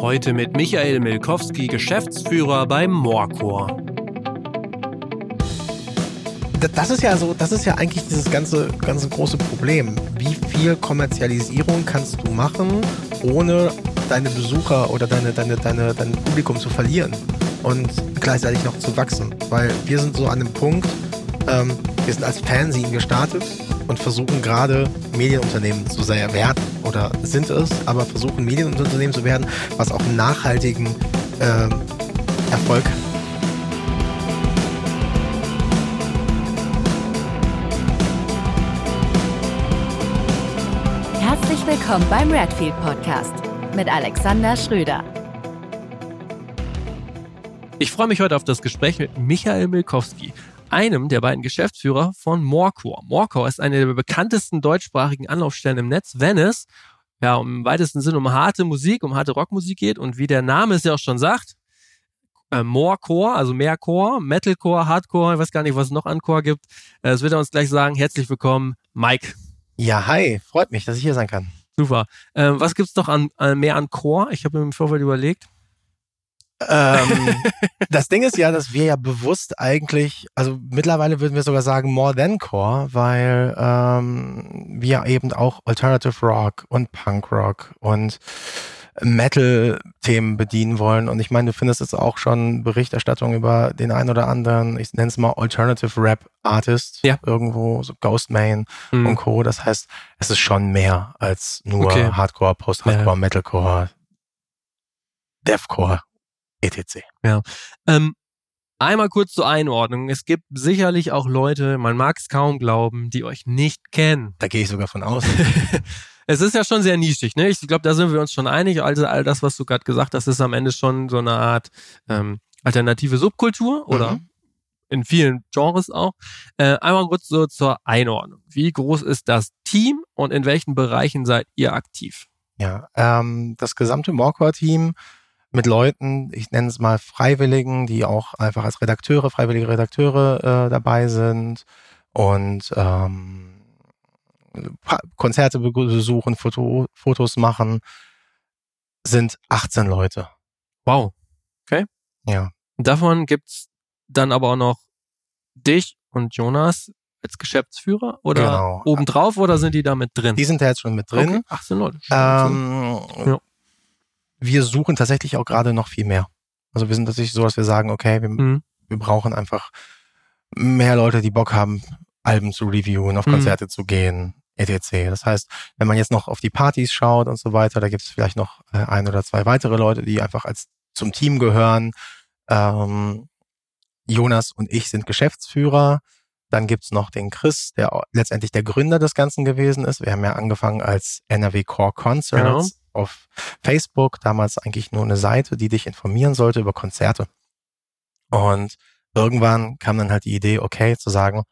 Heute mit Michael Milkowski, Geschäftsführer beim Moorcore. Das ist ja so, das ist ja eigentlich dieses ganze, ganze große Problem. Wie viel Kommerzialisierung kannst du machen, ohne deine Besucher oder deine, deine, deine, dein Publikum zu verlieren und gleichzeitig noch zu wachsen? Weil wir sind so an dem Punkt, ähm, wir sind als Fanzine gestartet und versuchen gerade Medienunternehmen zu sehr werden oder sind es, aber versuchen Medienunternehmen zu werden, was auch nachhaltigen äh, Erfolg hat. Herzlich willkommen beim Redfield Podcast mit Alexander Schröder. Ich freue mich heute auf das Gespräch mit Michael Milkowski, einem der beiden Geschäftsführer von Morecore. Morecore ist eine der bekanntesten deutschsprachigen Anlaufstellen im Netz, wenn es ja um im weitesten Sinne um harte Musik, um harte Rockmusik geht und wie der Name es ja auch schon sagt, äh, Morecore, also mehr Core, Metalcore, Hardcore, ich weiß gar nicht, was es noch an Core gibt. Äh, das wird er uns gleich sagen. Herzlich willkommen, Mike. Ja, hi, freut mich, dass ich hier sein kann. Super. Äh, was gibt's noch an, an mehr an Core? Ich habe mir im Vorfeld überlegt. Ähm, das Ding ist ja, dass wir ja bewusst eigentlich, also mittlerweile würden wir sogar sagen more than Core, weil ähm, wir eben auch Alternative Rock und Punk Rock und Metal-Themen bedienen wollen. Und ich meine, du findest jetzt auch schon Berichterstattung über den einen oder anderen, ich nenne es mal Alternative Rap Artist, ja. irgendwo, so Ghostman mhm. und Co. Das heißt, es ist schon mehr als nur okay. Hardcore, Post-Hardcore, ja. Metalcore, Deathcore etc. Ja. Ähm, einmal kurz zur Einordnung. Es gibt sicherlich auch Leute, man mag es kaum glauben, die euch nicht kennen. Da gehe ich sogar von aus. es ist ja schon sehr nischig, ne? Ich glaube, da sind wir uns schon einig. Also all das, was du gerade gesagt hast, ist am Ende schon so eine Art ähm, alternative Subkultur oder mhm. in vielen Genres auch. Äh, einmal kurz so zur Einordnung. Wie groß ist das Team und in welchen Bereichen seid ihr aktiv? Ja, ähm, das gesamte Morcor-Team mit Leuten, ich nenne es mal Freiwilligen, die auch einfach als Redakteure, freiwillige Redakteure äh, dabei sind und ähm, Konzerte besuchen, Foto, Fotos machen, sind 18 Leute. Wow. Okay. Ja. Davon gibt's dann aber auch noch dich und Jonas als Geschäftsführer oder genau. obendrauf oder sind die da mit drin? Die sind da jetzt schon mit drin. Okay. 18 Leute. Ähm, ja wir suchen tatsächlich auch gerade noch viel mehr. Also wir sind tatsächlich so, dass wir sagen, okay, wir, mhm. wir brauchen einfach mehr Leute, die Bock haben, Alben zu reviewen, auf mhm. Konzerte mhm. zu gehen, etc. Das heißt, wenn man jetzt noch auf die Partys schaut und so weiter, da gibt es vielleicht noch äh, ein oder zwei weitere Leute, die einfach als zum Team gehören. Ähm, Jonas und ich sind Geschäftsführer. Dann gibt's noch den Chris, der letztendlich der Gründer des Ganzen gewesen ist. Wir haben ja angefangen als NRW Core Concerts. Genau auf Facebook, damals eigentlich nur eine Seite, die dich informieren sollte über Konzerte. Und irgendwann kam dann halt die Idee, okay, zu sagen,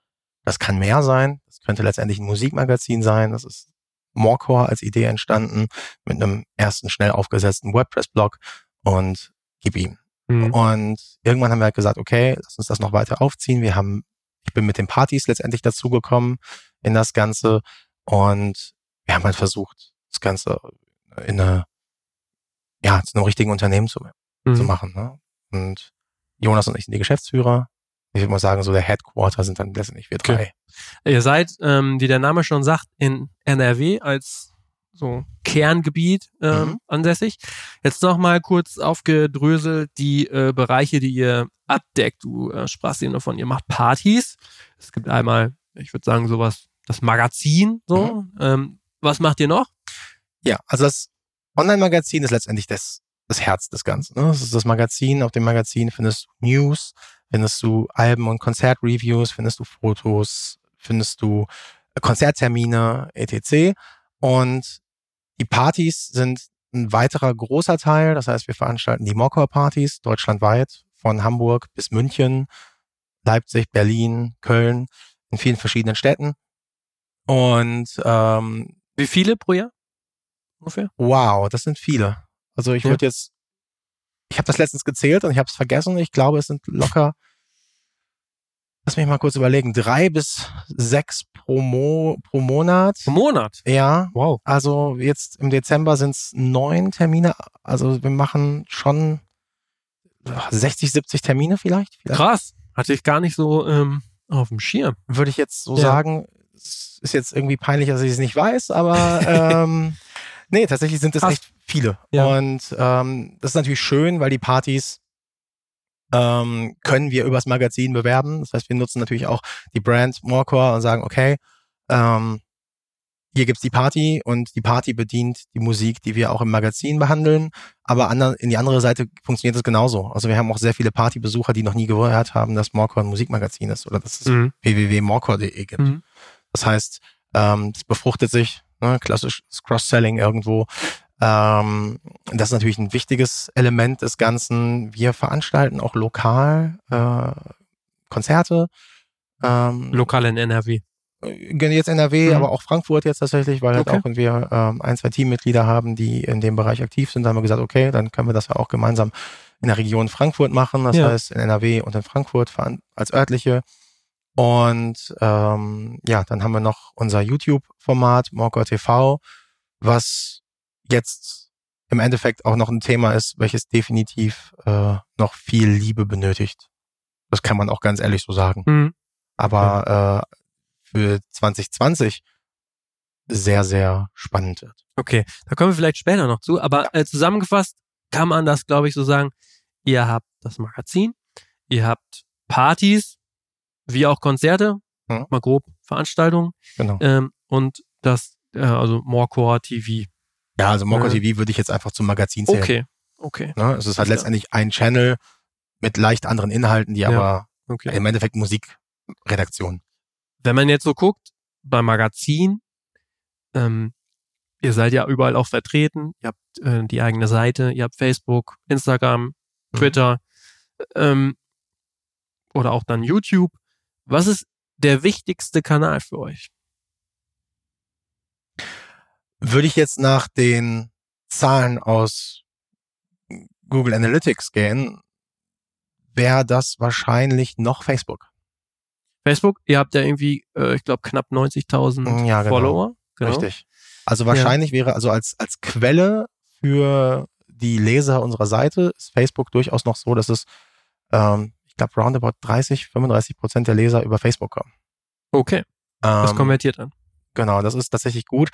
das kann mehr sein, das könnte letztendlich ein Musikmagazin sein, das ist Morecore als Idee entstanden, mit einem ersten schnell aufgesetzten WordPress-Blog und gib ihm. Mhm. Und irgendwann haben wir halt gesagt, okay, lass uns das noch weiter aufziehen. Wir haben, ich bin mit den Partys letztendlich dazugekommen in das Ganze und wir haben halt versucht, das Ganze in eine, ja, zu einem richtigen Unternehmen zu, mhm. zu machen. Ne? Und Jonas und ich sind die Geschäftsführer. Ich würde mal sagen, so der Headquarter sind dann letztendlich wir drei. Okay. Ihr seid, ähm, wie der Name schon sagt, in NRW als so Kerngebiet ähm, mhm. ansässig. Jetzt noch mal kurz aufgedröselt die äh, Bereiche, die ihr abdeckt. Du äh, sprachst eben davon, ihr macht Partys. Es gibt einmal, ich würde sagen, sowas, das Magazin. So, mhm. ähm, was macht ihr noch? Ja, also das Online-Magazin ist letztendlich das, das Herz des Ganzen. Ne? Das ist das Magazin. Auf dem Magazin findest du News, findest du Alben und Konzertreviews, findest du Fotos, findest du äh, Konzerttermine, etc. Und die Partys sind ein weiterer großer Teil. Das heißt, wir veranstalten die Mocker-Partys deutschlandweit von Hamburg bis München, Leipzig, Berlin, Köln, in vielen verschiedenen Städten. Und ähm, wie viele pro Jahr? Ungefähr? Wow, das sind viele. Also ich ja. würde jetzt, ich habe das letztens gezählt und ich habe es vergessen. Ich glaube, es sind locker lass mich mal kurz überlegen, drei bis sechs pro, Mo, pro Monat. Pro Monat? Ja. Wow. Also jetzt im Dezember sind es neun Termine. Also wir machen schon 60, 70 Termine vielleicht. vielleicht. Krass. Hatte ich gar nicht so ähm, auf dem Schirm. Würde ich jetzt so ja. sagen. Es ist jetzt irgendwie peinlich, dass ich es nicht weiß, aber ähm, nee, tatsächlich sind es echt viele. Ja. Und ähm, das ist natürlich schön, weil die Partys ähm, können wir übers Magazin bewerben. Das heißt, wir nutzen natürlich auch die Brand Morecore und sagen, okay, ähm, hier gibt's die Party und die Party bedient die Musik, die wir auch im Magazin behandeln. Aber in die andere Seite funktioniert es genauso. Also wir haben auch sehr viele Partybesucher, die noch nie gehört haben, dass Morecore ein Musikmagazin ist oder dass es mhm. www.morecore.de gibt. Mhm. Das heißt, ähm, es befruchtet sich, ne, klassisch Cross-Selling irgendwo. Ähm, das ist natürlich ein wichtiges Element des Ganzen. Wir veranstalten auch lokal äh, Konzerte. Ähm, lokal in NRW. Äh, jetzt NRW, mhm. aber auch Frankfurt jetzt tatsächlich, weil halt okay. auch wenn wir ähm, ein, zwei Teammitglieder haben, die in dem Bereich aktiv sind, haben wir gesagt, okay, dann können wir das ja auch gemeinsam in der Region Frankfurt machen. Das ja. heißt in NRW und in Frankfurt als örtliche. Und ähm, ja, dann haben wir noch unser YouTube-Format, Morgor TV, was jetzt im Endeffekt auch noch ein Thema ist, welches definitiv äh, noch viel Liebe benötigt. Das kann man auch ganz ehrlich so sagen. Mhm. Aber äh, für 2020 sehr, sehr spannend wird. Okay, da kommen wir vielleicht später noch zu. Aber ja. äh, zusammengefasst kann man das, glaube ich, so sagen. Ihr habt das Magazin, ihr habt Partys, wie auch Konzerte, mhm. mal grob Veranstaltungen. Genau. Ähm, und das, äh, also Morecore TV. Ja, also Moko ja. TV würde ich jetzt einfach zum Magazin zählen. Okay, okay. Ne? Es ist halt letztendlich ein Channel mit leicht anderen Inhalten, die ja. aber okay. im Endeffekt Musikredaktion. Wenn man jetzt so guckt, beim Magazin, ähm, ihr seid ja überall auch vertreten, ihr habt äh, die eigene Seite, ihr habt Facebook, Instagram, mhm. Twitter mhm. ähm, oder auch dann YouTube. Was ist der wichtigste Kanal für euch? Würde ich jetzt nach den Zahlen aus Google Analytics gehen, wäre das wahrscheinlich noch Facebook. Facebook, ihr habt ja irgendwie, äh, ich glaube, knapp 90.000 ja, genau. Follower. Genau. Richtig. Also wahrscheinlich ja. wäre, also als, als Quelle für die Leser unserer Seite ist Facebook durchaus noch so, dass es, ähm, ich glaube, roundabout 30, 35 Prozent der Leser über Facebook kommen. Okay. Ähm, das konvertiert dann. Genau, das ist tatsächlich gut.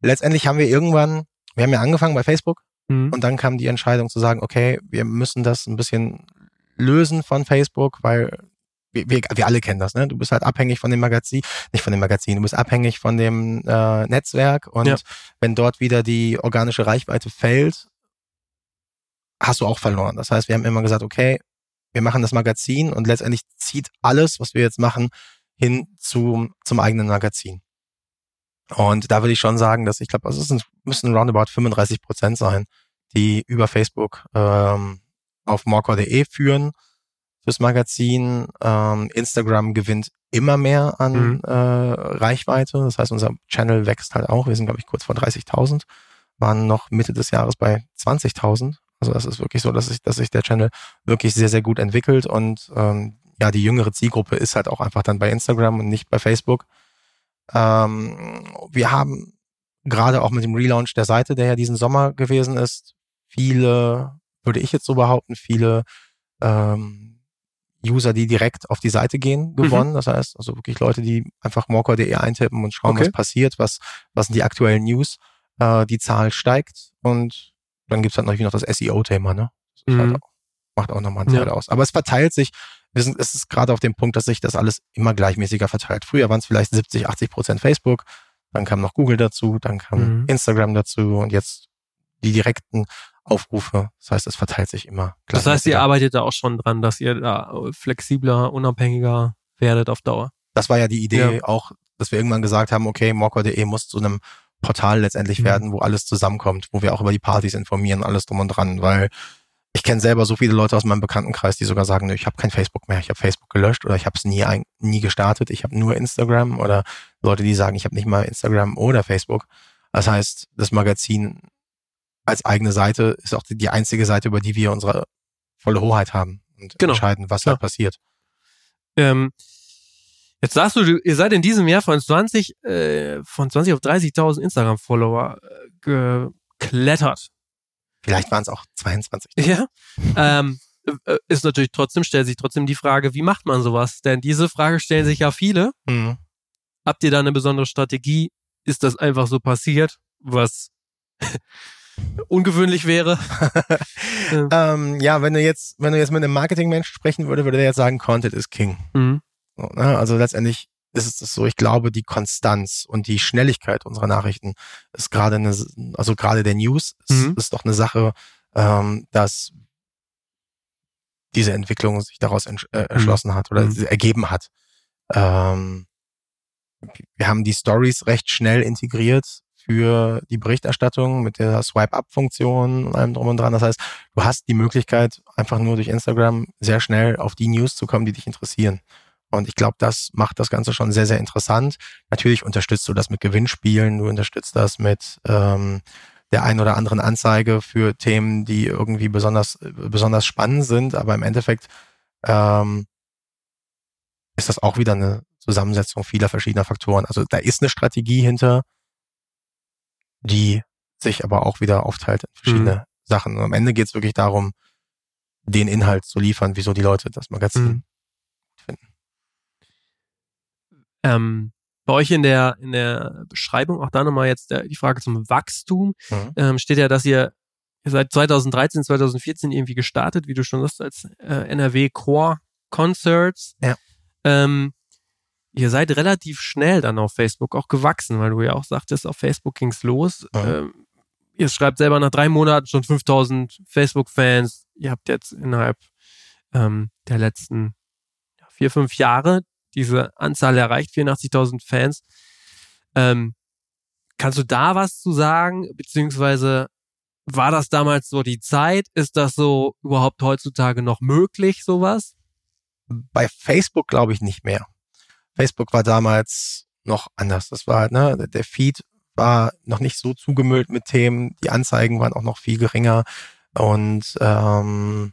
Letztendlich haben wir irgendwann, wir haben ja angefangen bei Facebook mhm. und dann kam die Entscheidung zu sagen, okay, wir müssen das ein bisschen lösen von Facebook, weil wir, wir, wir alle kennen das, ne? Du bist halt abhängig von dem Magazin, nicht von dem Magazin, du bist abhängig von dem äh, Netzwerk und ja. wenn dort wieder die organische Reichweite fällt, hast du auch verloren. Das heißt, wir haben immer gesagt, okay, wir machen das Magazin und letztendlich zieht alles, was wir jetzt machen, hin zu, zum eigenen Magazin. Und da würde ich schon sagen, dass ich glaube, also es sind, müssen roundabout 35 Prozent sein, die über Facebook ähm, auf morcor.de führen fürs Magazin. Ähm, Instagram gewinnt immer mehr an mhm. äh, Reichweite. Das heißt, unser Channel wächst halt auch. Wir sind, glaube ich, kurz vor 30.000, waren noch Mitte des Jahres bei 20.000. Also das ist wirklich so, dass sich, dass sich der Channel wirklich sehr, sehr gut entwickelt und ähm, ja, die jüngere Zielgruppe ist halt auch einfach dann bei Instagram und nicht bei Facebook. Ähm, wir haben gerade auch mit dem Relaunch der Seite, der ja diesen Sommer gewesen ist, viele, würde ich jetzt so behaupten, viele ähm, User, die direkt auf die Seite gehen, mhm. gewonnen. Mhm. Das heißt, also wirklich Leute, die einfach morcor.de eintippen und schauen, okay. was passiert, was, was sind die aktuellen News. Äh, die Zahl steigt und dann gibt's halt natürlich noch das SEO-Thema, ne? Das mhm. halt auch, macht auch nochmal einen Teil ja. aus. Aber es verteilt sich wir sind, es ist gerade auf dem Punkt, dass sich das alles immer gleichmäßiger verteilt. Früher waren es vielleicht 70, 80 Prozent Facebook, dann kam noch Google dazu, dann kam mhm. Instagram dazu und jetzt die direkten Aufrufe. Das heißt, es verteilt sich immer. Das heißt, ihr arbeitet da auch schon dran, dass ihr da flexibler, unabhängiger werdet auf Dauer. Das war ja die Idee ja. auch, dass wir irgendwann gesagt haben, okay, morcor.de muss zu einem Portal letztendlich mhm. werden, wo alles zusammenkommt, wo wir auch über die Partys informieren, alles drum und dran, weil ich kenne selber so viele Leute aus meinem Bekanntenkreis, die sogar sagen, ich habe kein Facebook mehr, ich habe Facebook gelöscht oder ich habe es nie, nie gestartet, ich habe nur Instagram oder Leute, die sagen, ich habe nicht mal Instagram oder Facebook. Das heißt, das Magazin als eigene Seite ist auch die einzige Seite, über die wir unsere volle Hoheit haben und genau. entscheiden, was ja. da passiert. Ähm, Jetzt sagst du, ihr seid in diesem Jahr von 20, äh, von 20 auf 30.000 Instagram-Follower äh, geklettert. Vielleicht waren es auch 22. Ja. ähm, äh, ist natürlich trotzdem, stellt sich trotzdem die Frage, wie macht man sowas? Denn diese Frage stellen sich ja viele. Mhm. Habt ihr da eine besondere Strategie? Ist das einfach so passiert, was ungewöhnlich wäre? ähm, ja, wenn du jetzt, wenn du jetzt mit einem Marketingmensch sprechen würde, würde der jetzt sagen, Content is King. Mhm. Ne? Also letztendlich ist es so, ich glaube, die Konstanz und die Schnelligkeit unserer Nachrichten ist gerade eine, also gerade der News ist, mhm. ist doch eine Sache, ähm, dass diese Entwicklung sich daraus äh, mhm. erschlossen hat oder mhm. ergeben hat. Ähm, wir haben die Stories recht schnell integriert für die Berichterstattung mit der Swipe-Up-Funktion und allem drum und dran. Das heißt, du hast die Möglichkeit, einfach nur durch Instagram sehr schnell auf die News zu kommen, die dich interessieren. Und ich glaube, das macht das Ganze schon sehr, sehr interessant. Natürlich unterstützt du das mit Gewinnspielen, du unterstützt das mit ähm, der ein oder anderen Anzeige für Themen, die irgendwie besonders, besonders spannend sind. Aber im Endeffekt ähm, ist das auch wieder eine Zusammensetzung vieler verschiedener Faktoren. Also da ist eine Strategie hinter, die sich aber auch wieder aufteilt in verschiedene mhm. Sachen. Und am Ende geht es wirklich darum, den Inhalt zu liefern, wieso die Leute das Magazin mhm. finden. Ähm, bei euch in der, in der Beschreibung, auch da nochmal jetzt der, die Frage zum Wachstum, mhm. ähm, steht ja, dass ihr, seit 2013, 2014 irgendwie gestartet, wie du schon sagst, als äh, NRW Core Concerts. Ja. Ähm, ihr seid relativ schnell dann auf Facebook auch gewachsen, weil du ja auch sagtest, auf Facebook ging's los. Mhm. Ähm, ihr schreibt selber nach drei Monaten schon 5000 Facebook-Fans. Ihr habt jetzt innerhalb ähm, der letzten vier, fünf Jahre diese Anzahl erreicht, 84.000 Fans. Ähm, kannst du da was zu sagen? Beziehungsweise war das damals so die Zeit? Ist das so überhaupt heutzutage noch möglich, sowas? Bei Facebook glaube ich nicht mehr. Facebook war damals noch anders. Das war, ne, der Feed war noch nicht so zugemüllt mit Themen, die Anzeigen waren auch noch viel geringer und ähm,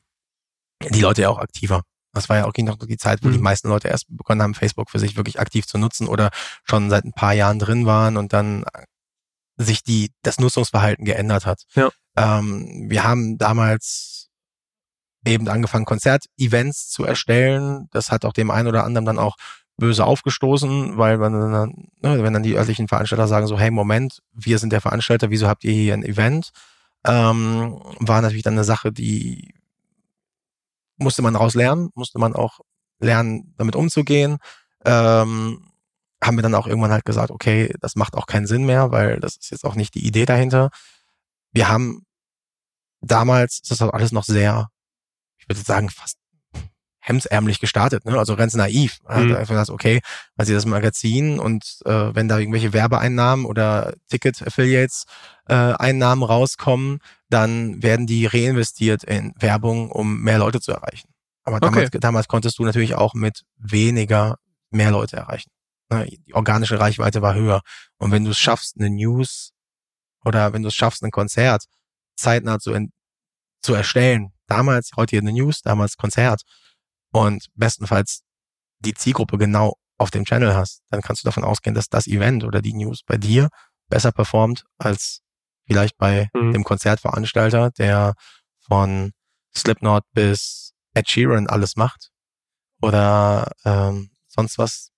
die Leute ja auch aktiver. Das war ja auch noch die Zeit, wo mhm. die meisten Leute erst begonnen haben, Facebook für sich wirklich aktiv zu nutzen oder schon seit ein paar Jahren drin waren und dann sich die, das Nutzungsverhalten geändert hat. Ja. Ähm, wir haben damals eben angefangen, Konzertevents zu erstellen. Das hat auch dem einen oder anderen dann auch böse aufgestoßen, weil wenn dann, ne, wenn dann die örtlichen Veranstalter sagen so, hey, Moment, wir sind der Veranstalter, wieso habt ihr hier ein Event? Ähm, war natürlich dann eine Sache, die musste man daraus lernen, musste man auch lernen, damit umzugehen. Ähm, haben wir dann auch irgendwann halt gesagt, okay, das macht auch keinen Sinn mehr, weil das ist jetzt auch nicht die Idee dahinter. Wir haben damals, ist das alles noch sehr, ich würde sagen, fast hemsärmlich gestartet, ne? also ganz naiv. Mhm. Hat einfach gesagt, okay, weil sie das Magazin und äh, wenn da irgendwelche Werbeeinnahmen oder Ticket-Affiliates äh, Einnahmen rauskommen, dann werden die reinvestiert in Werbung, um mehr Leute zu erreichen. Aber damals, okay. damals konntest du natürlich auch mit weniger mehr Leute erreichen. Ne? Die organische Reichweite war höher. Und wenn du es schaffst, eine News oder wenn du es schaffst, ein Konzert zeitnah zu, zu erstellen, damals, heute hier eine News, damals Konzert, und bestenfalls die Zielgruppe genau auf dem Channel hast, dann kannst du davon ausgehen, dass das Event oder die News bei dir besser performt als vielleicht bei mhm. dem Konzertveranstalter, der von Slipknot bis Ed Sheeran alles macht oder ähm, sonst was.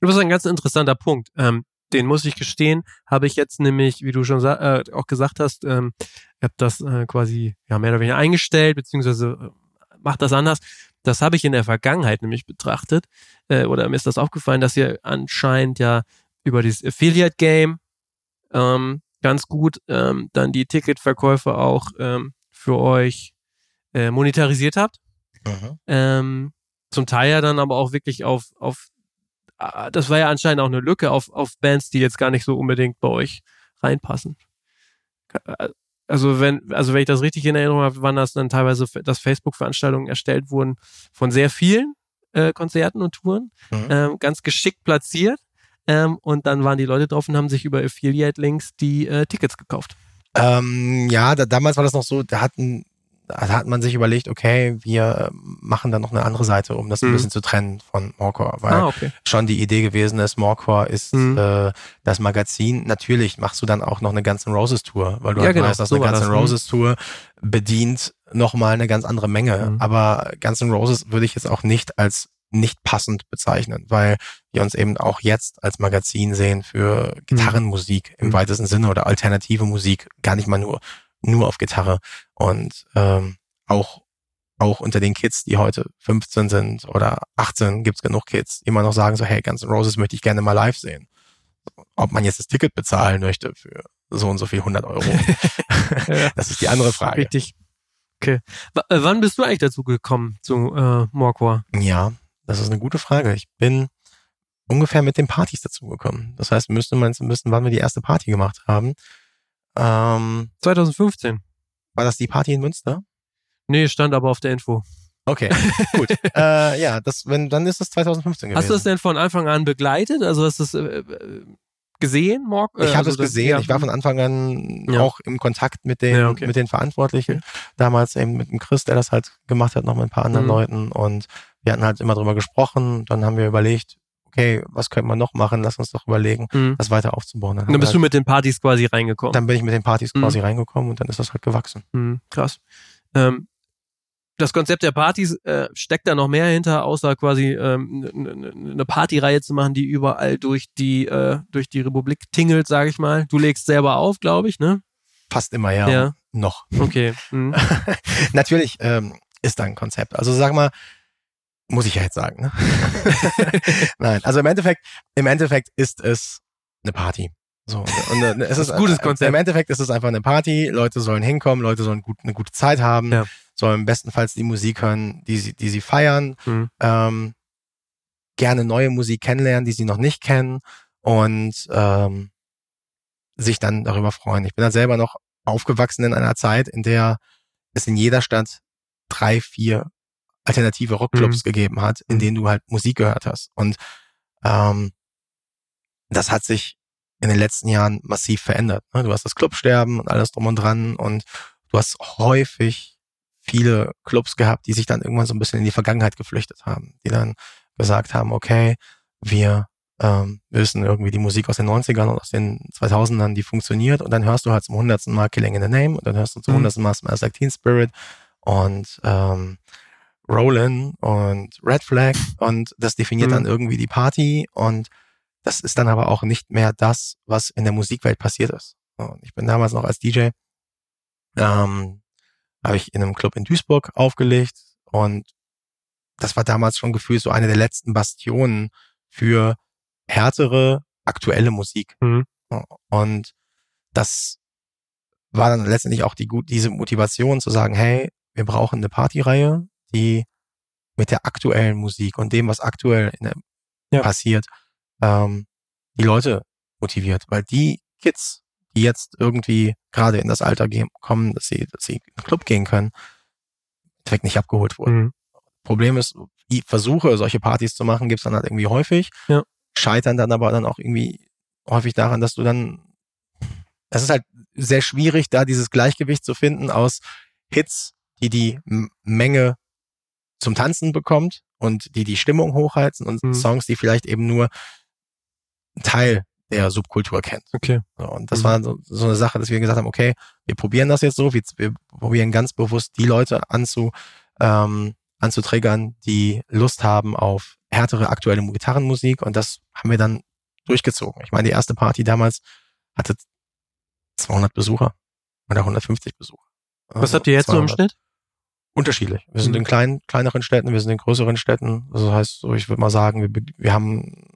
Du bist ein ganz interessanter Punkt. Ähm, den muss ich gestehen, habe ich jetzt nämlich, wie du schon äh, auch gesagt hast, ähm, habe das äh, quasi ja, mehr oder weniger eingestellt, beziehungsweise äh, macht das anders. Das habe ich in der Vergangenheit nämlich betrachtet. Äh, oder mir ist das aufgefallen, dass ihr anscheinend ja über dieses Affiliate Game ähm, ganz gut ähm, dann die Ticketverkäufe auch ähm, für euch äh, monetarisiert habt. Ähm, zum Teil ja dann aber auch wirklich auf, auf äh, das war ja anscheinend auch eine Lücke auf, auf Bands, die jetzt gar nicht so unbedingt bei euch reinpassen. Äh, also wenn, also wenn ich das richtig in Erinnerung habe, waren das dann teilweise, dass Facebook-Veranstaltungen erstellt wurden von sehr vielen äh, Konzerten und Touren, mhm. ähm, ganz geschickt platziert. Ähm, und dann waren die Leute drauf und haben sich über Affiliate-Links die äh, Tickets gekauft. Ähm, ja, da, damals war das noch so, da hatten da hat man sich überlegt, okay, wir machen dann noch eine andere Seite, um das ein mhm. bisschen zu trennen von Morecore, weil ah, okay. schon die Idee gewesen ist, Morecore ist mhm. äh, das Magazin. Natürlich machst du dann auch noch eine ganze Roses Tour, weil du ja, halt genau, weißt, dass so eine ganze Roses Tour bedient nochmal eine ganz andere Menge. Mhm. Aber Guns N' Roses würde ich jetzt auch nicht als nicht passend bezeichnen, weil wir uns eben auch jetzt als Magazin sehen für Gitarrenmusik im mhm. weitesten Sinne oder alternative Musik, gar nicht mal nur nur auf Gitarre und ähm, auch auch unter den Kids, die heute 15 sind oder 18, gibt's genug Kids, die immer noch sagen so, hey, Guns N' Roses möchte ich gerne mal live sehen. Ob man jetzt das Ticket bezahlen möchte für so und so viel 100 Euro, das ist die andere Frage. Richtig. Okay. W äh, wann bist du eigentlich dazu gekommen zu äh, Morquar? Ja, das ist eine gute Frage. Ich bin ungefähr mit den Partys dazugekommen. Das heißt, müsste man wissen, wann wir die erste Party gemacht haben. Ähm, 2015. War das die Party in Münster? Nee, stand aber auf der Info. Okay, gut. äh, ja, das, wenn, dann ist das 2015 gewesen. Hast du das denn von Anfang an begleitet? Also hast du es äh, gesehen, Morg? Ich habe also es gesehen. Ja. Ich war von Anfang an ja. auch im Kontakt mit den, ja, okay. mit den Verantwortlichen. Damals eben mit dem Chris, der das halt gemacht hat, noch mit ein paar anderen mhm. Leuten. Und wir hatten halt immer drüber gesprochen. Dann haben wir überlegt, okay, was könnte man noch machen? Lass uns doch überlegen, mhm. das weiter aufzubauen. Dann, dann bist halt, du mit den Partys quasi reingekommen. Dann bin ich mit den Partys mhm. quasi reingekommen und dann ist das halt gewachsen. Mhm. Krass. Ähm, das Konzept der Partys äh, steckt da noch mehr hinter, außer quasi ähm, eine Partyreihe zu machen, die überall durch die äh, durch die Republik tingelt, sage ich mal. Du legst selber auf, glaube ich, ne? Fast immer, ja. ja. Noch. Okay. Mhm. Natürlich ähm, ist da ein Konzept. Also sag mal, muss ich ja jetzt sagen. Ne? Nein, also im Endeffekt, im Endeffekt ist es eine Party. So, und, und es ist, ein gutes Konzept. Im Endeffekt ist es einfach eine Party. Leute sollen hinkommen, Leute sollen gut, eine gute Zeit haben, ja. Sollen bestenfalls die Musik hören, die sie, die sie feiern, mhm. ähm, gerne neue Musik kennenlernen, die sie noch nicht kennen und ähm, sich dann darüber freuen. Ich bin da selber noch aufgewachsen in einer Zeit, in der es in jeder Stadt drei, vier alternative Rockclubs mhm. gegeben hat, in mhm. denen du halt Musik gehört hast. Und ähm, das hat sich in den letzten Jahren massiv verändert. Du hast das Clubsterben und alles drum und dran und du hast häufig viele Clubs gehabt, die sich dann irgendwann so ein bisschen in die Vergangenheit geflüchtet haben, die dann gesagt haben, okay, wir ähm, wissen irgendwie die Musik aus den 90ern und aus den 2000ern, die funktioniert und dann hörst du halt zum hundertsten Mal Killing in the Name und dann hörst du zum mhm. hundertsten Mal Smells Like Teen Spirit und ähm, Rollin und Red Flag und das definiert mhm. dann irgendwie die Party und das ist dann aber auch nicht mehr das, was in der Musikwelt passiert ist. Und ich bin damals noch als DJ, ähm, habe ich in einem Club in Duisburg aufgelegt und das war damals schon gefühlt so eine der letzten Bastionen für härtere aktuelle Musik. Mhm. Und das war dann letztendlich auch die diese Motivation zu sagen, hey, wir brauchen eine Partyreihe, die mit der aktuellen Musik und dem, was aktuell ja. passiert, ähm, die Leute motiviert. Weil die Kids, die jetzt irgendwie gerade in das Alter gehen, kommen, dass sie, dass sie in den Club gehen können, direkt nicht abgeholt wurden. Mhm. Problem ist, die Versuche, solche Partys zu machen, gibt's dann halt irgendwie häufig, ja. scheitern dann aber dann auch irgendwie häufig daran, dass du dann, es ist halt sehr schwierig, da dieses Gleichgewicht zu finden aus Hits, die die Menge zum Tanzen bekommt und die die Stimmung hochheizen und mhm. Songs, die vielleicht eben nur Teil der Subkultur kennt. Okay. So, und das mhm. war so, so, eine Sache, dass wir gesagt haben, okay, wir probieren das jetzt so, wir, wir probieren ganz bewusst die Leute anzu, ähm, anzutriggern, die Lust haben auf härtere aktuelle Gitarrenmusik und das haben wir dann durchgezogen. Ich meine, die erste Party damals hatte 200 Besucher oder 150 Besucher. Was also habt ihr jetzt 200. so im Schnitt? Unterschiedlich. Wir sind mhm. in kleinen, kleineren Städten, wir sind in größeren Städten. Also das heißt, so, ich würde mal sagen, wir, wir haben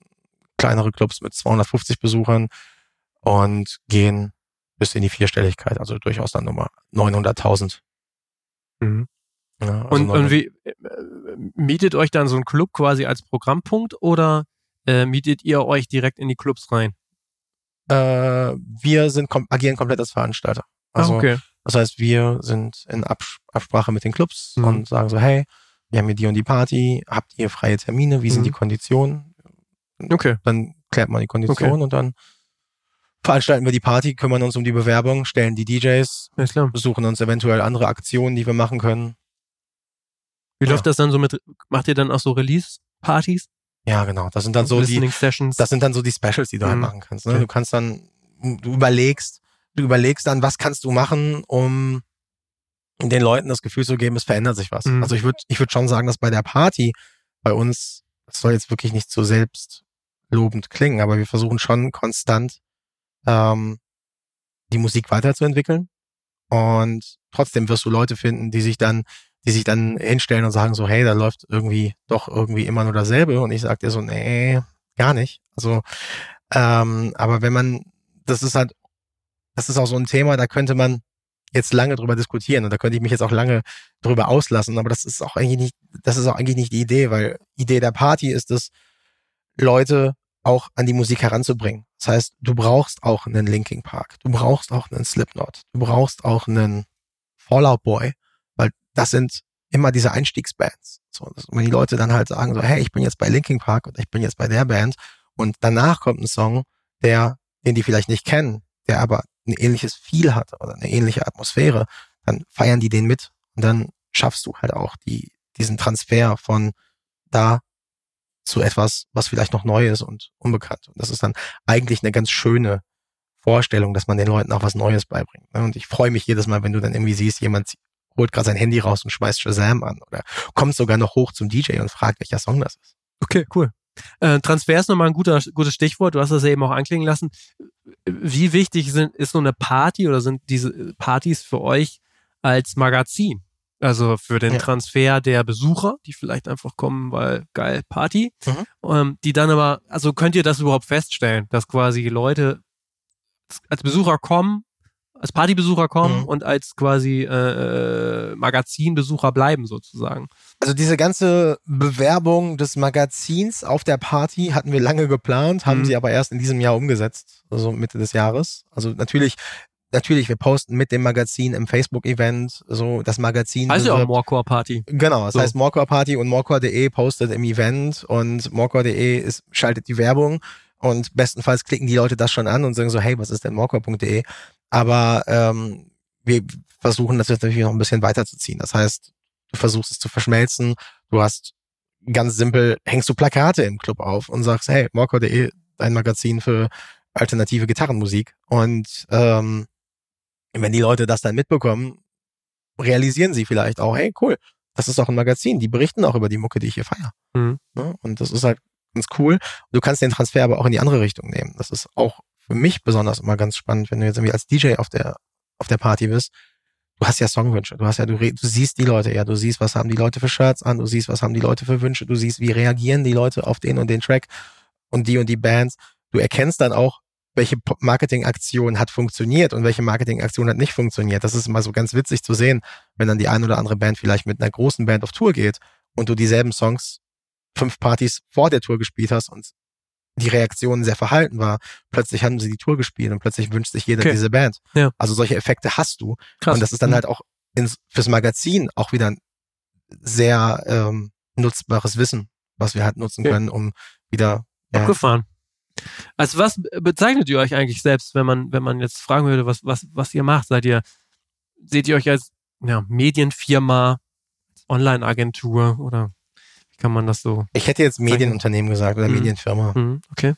kleinere Clubs mit 250 Besuchern und gehen bis in die Vierstelligkeit, also durchaus dann Nummer 900.000. Mhm. Ja, also und, und wie äh, mietet euch dann so ein Club quasi als Programmpunkt oder äh, mietet ihr euch direkt in die Clubs rein? Äh, wir sind kom agieren komplett als Veranstalter. Ah, also ah, okay. Das heißt, wir sind in Abs Absprache mit den Clubs mhm. und sagen so, hey, wir haben hier die und die Party, habt ihr freie Termine, wie sind mhm. die Konditionen? Okay. Dann klärt man die Konditionen okay. und dann veranstalten wir die Party, kümmern uns um die Bewerbung, stellen die DJs, ja, suchen uns eventuell andere Aktionen, die wir machen können. Wie ja. läuft das dann so mit, macht ihr dann auch so Release-Partys? Ja, genau. Das sind dann so die, Sessions. das sind dann so die Specials, die du halt mhm. halt machen kannst. Ne? Okay. Du kannst dann, du überlegst, du überlegst dann, was kannst du machen, um den Leuten das Gefühl zu geben, es verändert sich was. Mhm. Also ich würde, ich würde schon sagen, dass bei der Party bei uns, das soll jetzt wirklich nicht so selbstlobend klingen, aber wir versuchen schon konstant ähm, die Musik weiterzuentwickeln. Und trotzdem wirst du Leute finden, die sich dann die sich dann hinstellen und sagen so, hey, da läuft irgendwie doch irgendwie immer nur dasselbe. Und ich sag dir so, nee, gar nicht. Also, ähm, aber wenn man, das ist halt, das ist auch so ein Thema, da könnte man jetzt lange drüber diskutieren und da könnte ich mich jetzt auch lange drüber auslassen, aber das ist auch eigentlich nicht, das ist auch eigentlich nicht die Idee, weil Idee der Party ist es, Leute auch an die Musik heranzubringen. Das heißt, du brauchst auch einen Linking Park, du brauchst auch einen Slipknot, du brauchst auch einen Fallout Boy, das sind immer diese Einstiegsbands. So, wenn die Leute dann halt sagen so, hey, ich bin jetzt bei Linkin Park und ich bin jetzt bei der Band und danach kommt ein Song, der, den die vielleicht nicht kennen, der aber ein ähnliches Feel hat oder eine ähnliche Atmosphäre, dann feiern die den mit und dann schaffst du halt auch die, diesen Transfer von da zu etwas, was vielleicht noch neu ist und unbekannt. Und das ist dann eigentlich eine ganz schöne Vorstellung, dass man den Leuten auch was Neues beibringt. Ne? Und ich freue mich jedes Mal, wenn du dann irgendwie siehst, jemand holt gerade sein Handy raus und schmeißt Shazam an oder kommt sogar noch hoch zum DJ und fragt, welcher Song das ist. Okay, cool. Äh, Transfer ist nochmal ein guter, gutes Stichwort. Du hast das ja eben auch anklingen lassen. Wie wichtig sind, ist so eine Party oder sind diese Partys für euch als Magazin? Also für den ja. Transfer der Besucher, die vielleicht einfach kommen, weil geil Party. Mhm. Ähm, die dann aber, also könnt ihr das überhaupt feststellen, dass quasi Leute als Besucher kommen als Partybesucher kommen mhm. und als quasi äh, äh, Magazinbesucher bleiben sozusagen. Also diese ganze Bewerbung des Magazins auf der Party hatten wir lange geplant, haben mhm. sie aber erst in diesem Jahr umgesetzt, also Mitte des Jahres. Also natürlich natürlich, wir posten mit dem Magazin im Facebook-Event so das Magazin. Also auch Morecore Party. Genau, das so. heißt Morecore Party und morecore.de postet im Event und morecore.de ist, schaltet die Werbung und bestenfalls klicken die Leute das schon an und sagen so, hey, was ist denn morecore.de? Aber ähm, wir versuchen das jetzt natürlich noch ein bisschen weiterzuziehen. Das heißt, du versuchst es zu verschmelzen. Du hast ganz simpel, hängst du Plakate im Club auf und sagst, hey, morco.de, dein Magazin für alternative Gitarrenmusik. Und ähm, wenn die Leute das dann mitbekommen, realisieren sie vielleicht auch, hey, cool, das ist auch ein Magazin, die berichten auch über die Mucke, die ich hier feiere. Mhm. Ja, und das ist halt ganz cool. Du kannst den Transfer aber auch in die andere Richtung nehmen. Das ist auch für mich besonders immer ganz spannend, wenn du jetzt irgendwie als DJ auf der, auf der Party bist. Du hast ja Songwünsche. Du hast ja, du, du siehst die Leute ja. Du siehst, was haben die Leute für Shirts an. Du siehst, was haben die Leute für Wünsche. Du siehst, wie reagieren die Leute auf den und den Track und die und die Bands. Du erkennst dann auch, welche Marketingaktion hat funktioniert und welche Marketingaktion hat nicht funktioniert. Das ist immer so ganz witzig zu sehen, wenn dann die ein oder andere Band vielleicht mit einer großen Band auf Tour geht und du dieselben Songs fünf Partys vor der Tour gespielt hast und die Reaktion sehr verhalten war. Plötzlich haben sie die Tour gespielt und plötzlich wünscht sich jeder okay. diese Band. Ja. Also solche Effekte hast du. Krass. Und das ist dann mhm. halt auch ins, fürs Magazin auch wieder ein sehr ähm, nutzbares Wissen, was wir halt nutzen okay. können, um wieder ja, Also was bezeichnet ihr euch eigentlich selbst, wenn man, wenn man jetzt fragen würde, was, was, was ihr macht? Seid ihr, seht ihr euch als ja, Medienfirma, Online-Agentur oder kann man das so? Ich hätte jetzt Medienunternehmen gesagt oder mhm. Medienfirma. Mhm. Okay.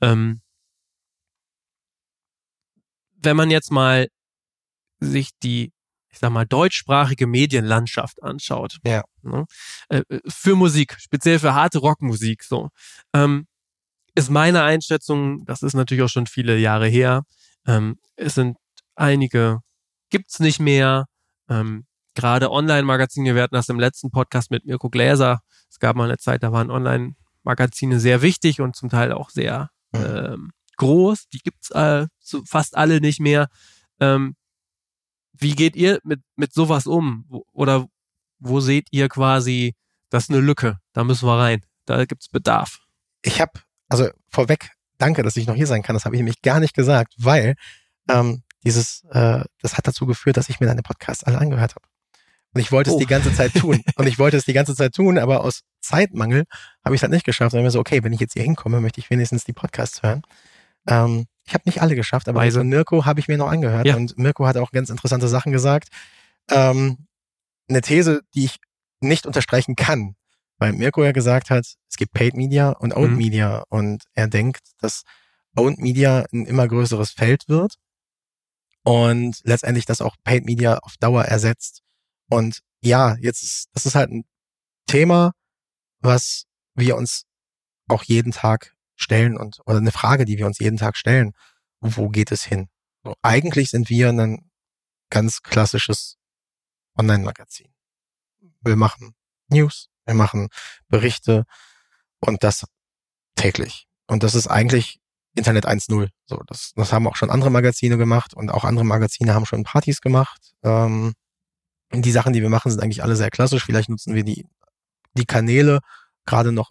Ähm, wenn man jetzt mal sich die, ich sag mal, deutschsprachige Medienlandschaft anschaut. Ja. Ne, äh, für Musik, speziell für harte Rockmusik, so, ähm, ist meine Einschätzung, das ist natürlich auch schon viele Jahre her, ähm, es sind einige, gibt's nicht mehr, ähm, gerade Online-Magazine, wir hatten das im letzten Podcast mit Mirko Gläser. Es gab mal eine Zeit, da waren Online-Magazine sehr wichtig und zum Teil auch sehr ähm, groß. Die gibt's äh, so fast alle nicht mehr. Ähm, wie geht ihr mit, mit sowas um? Oder wo seht ihr quasi, das ist eine Lücke, da müssen wir rein, da gibt's Bedarf? Ich habe, also vorweg, danke, dass ich noch hier sein kann, das habe ich nämlich gar nicht gesagt, weil ähm, dieses, äh, das hat dazu geführt, dass ich mir deine Podcasts alle angehört habe. Und ich wollte oh. es die ganze Zeit tun. Und ich wollte es die ganze Zeit tun, aber aus Zeitmangel habe ich es halt nicht geschafft. Und dann habe ich so, okay, wenn ich jetzt hier hinkomme, möchte ich wenigstens die Podcasts hören. Ähm, Ich habe nicht alle geschafft, aber von Mirko habe ich mir noch angehört. Ja. Und Mirko hat auch ganz interessante Sachen gesagt. Ähm, eine These, die ich nicht unterstreichen kann, weil Mirko ja gesagt hat, es gibt Paid Media und Owned mhm. Media und er denkt, dass Owned Media ein immer größeres Feld wird und letztendlich das auch Paid Media auf Dauer ersetzt. Und ja, jetzt ist, das ist halt ein Thema, was wir uns auch jeden Tag stellen und oder eine Frage, die wir uns jeden Tag stellen. Wo geht es hin? So, eigentlich sind wir ein ganz klassisches Online-Magazin. Wir machen News, wir machen Berichte und das täglich. Und das ist eigentlich Internet 1.0. So, das, das haben auch schon andere Magazine gemacht und auch andere Magazine haben schon Partys gemacht. Ähm, die Sachen, die wir machen, sind eigentlich alle sehr klassisch. Vielleicht nutzen wir die, die Kanäle gerade noch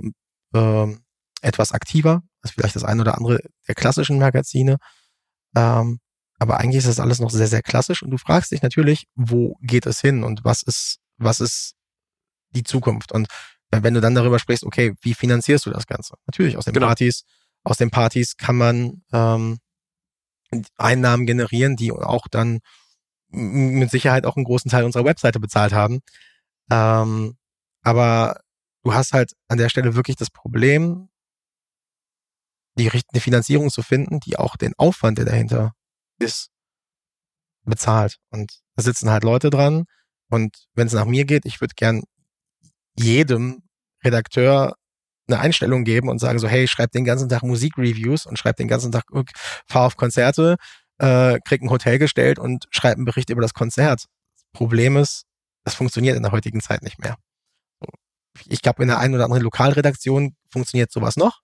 ähm, etwas aktiver als vielleicht das eine oder andere der klassischen Magazine. Ähm, aber eigentlich ist das alles noch sehr, sehr klassisch und du fragst dich natürlich, wo geht es hin und was ist, was ist die Zukunft? Und wenn du dann darüber sprichst, okay, wie finanzierst du das Ganze? Natürlich aus den genau. Partys. Aus den Partys kann man ähm, Einnahmen generieren, die auch dann mit Sicherheit auch einen großen Teil unserer Webseite bezahlt haben. Ähm, aber du hast halt an der Stelle wirklich das Problem, die richtige Finanzierung zu finden, die auch den Aufwand, der dahinter ist, bezahlt. Und da sitzen halt Leute dran. Und wenn es nach mir geht, ich würde gern jedem Redakteur eine Einstellung geben und sagen so, hey, schreib den ganzen Tag Musikreviews und schreib den ganzen Tag, fahr auf Konzerte, äh, krieg ein Hotel gestellt und schreib einen Bericht über das Konzert. Das Problem ist, das funktioniert in der heutigen Zeit nicht mehr. Ich glaube, in der einen oder anderen Lokalredaktion funktioniert sowas noch,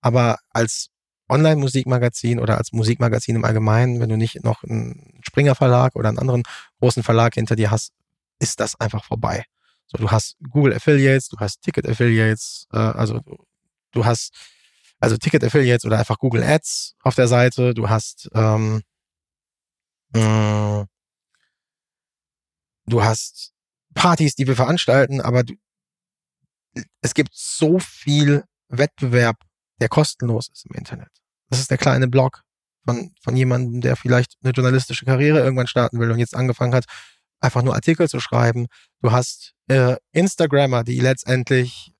aber als Online-Musikmagazin oder als Musikmagazin im Allgemeinen, wenn du nicht noch einen Springer Verlag oder einen anderen großen Verlag hinter dir hast, ist das einfach vorbei. So, du hast Google Affiliates, du hast Ticket Affiliates, äh, also du, hast also Ticket Affiliates oder einfach Google Ads auf der Seite, du hast ähm, äh, du hast Partys, die wir veranstalten, aber du, es gibt so viel Wettbewerb, der kostenlos ist im Internet. Das ist der kleine Blog von, von jemandem, der vielleicht eine journalistische Karriere irgendwann starten will und jetzt angefangen hat, einfach nur Artikel zu schreiben. Du hast äh, Instagrammer, die letztendlich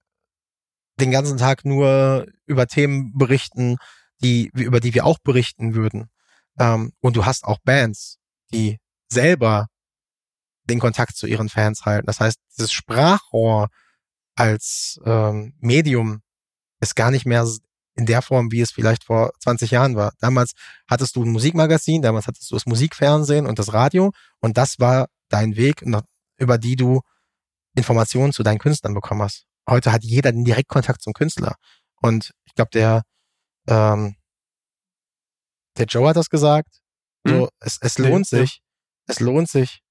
den ganzen Tag nur über Themen berichten, die, über die wir auch berichten würden. Ähm, und du hast auch Bands, die selber den Kontakt zu ihren Fans halten. Das heißt, dieses Sprachrohr als ähm, Medium ist gar nicht mehr in der Form, wie es vielleicht vor 20 Jahren war. Damals hattest du ein Musikmagazin, damals hattest du das Musikfernsehen und das Radio und das war dein Weg, über die du Informationen zu deinen Künstlern bekommen hast. Heute hat jeder den Direktkontakt zum Künstler. Und ich glaube, der, ähm, der Joe hat das gesagt. So, mhm. es, es lohnt ja. sich, es lohnt sich,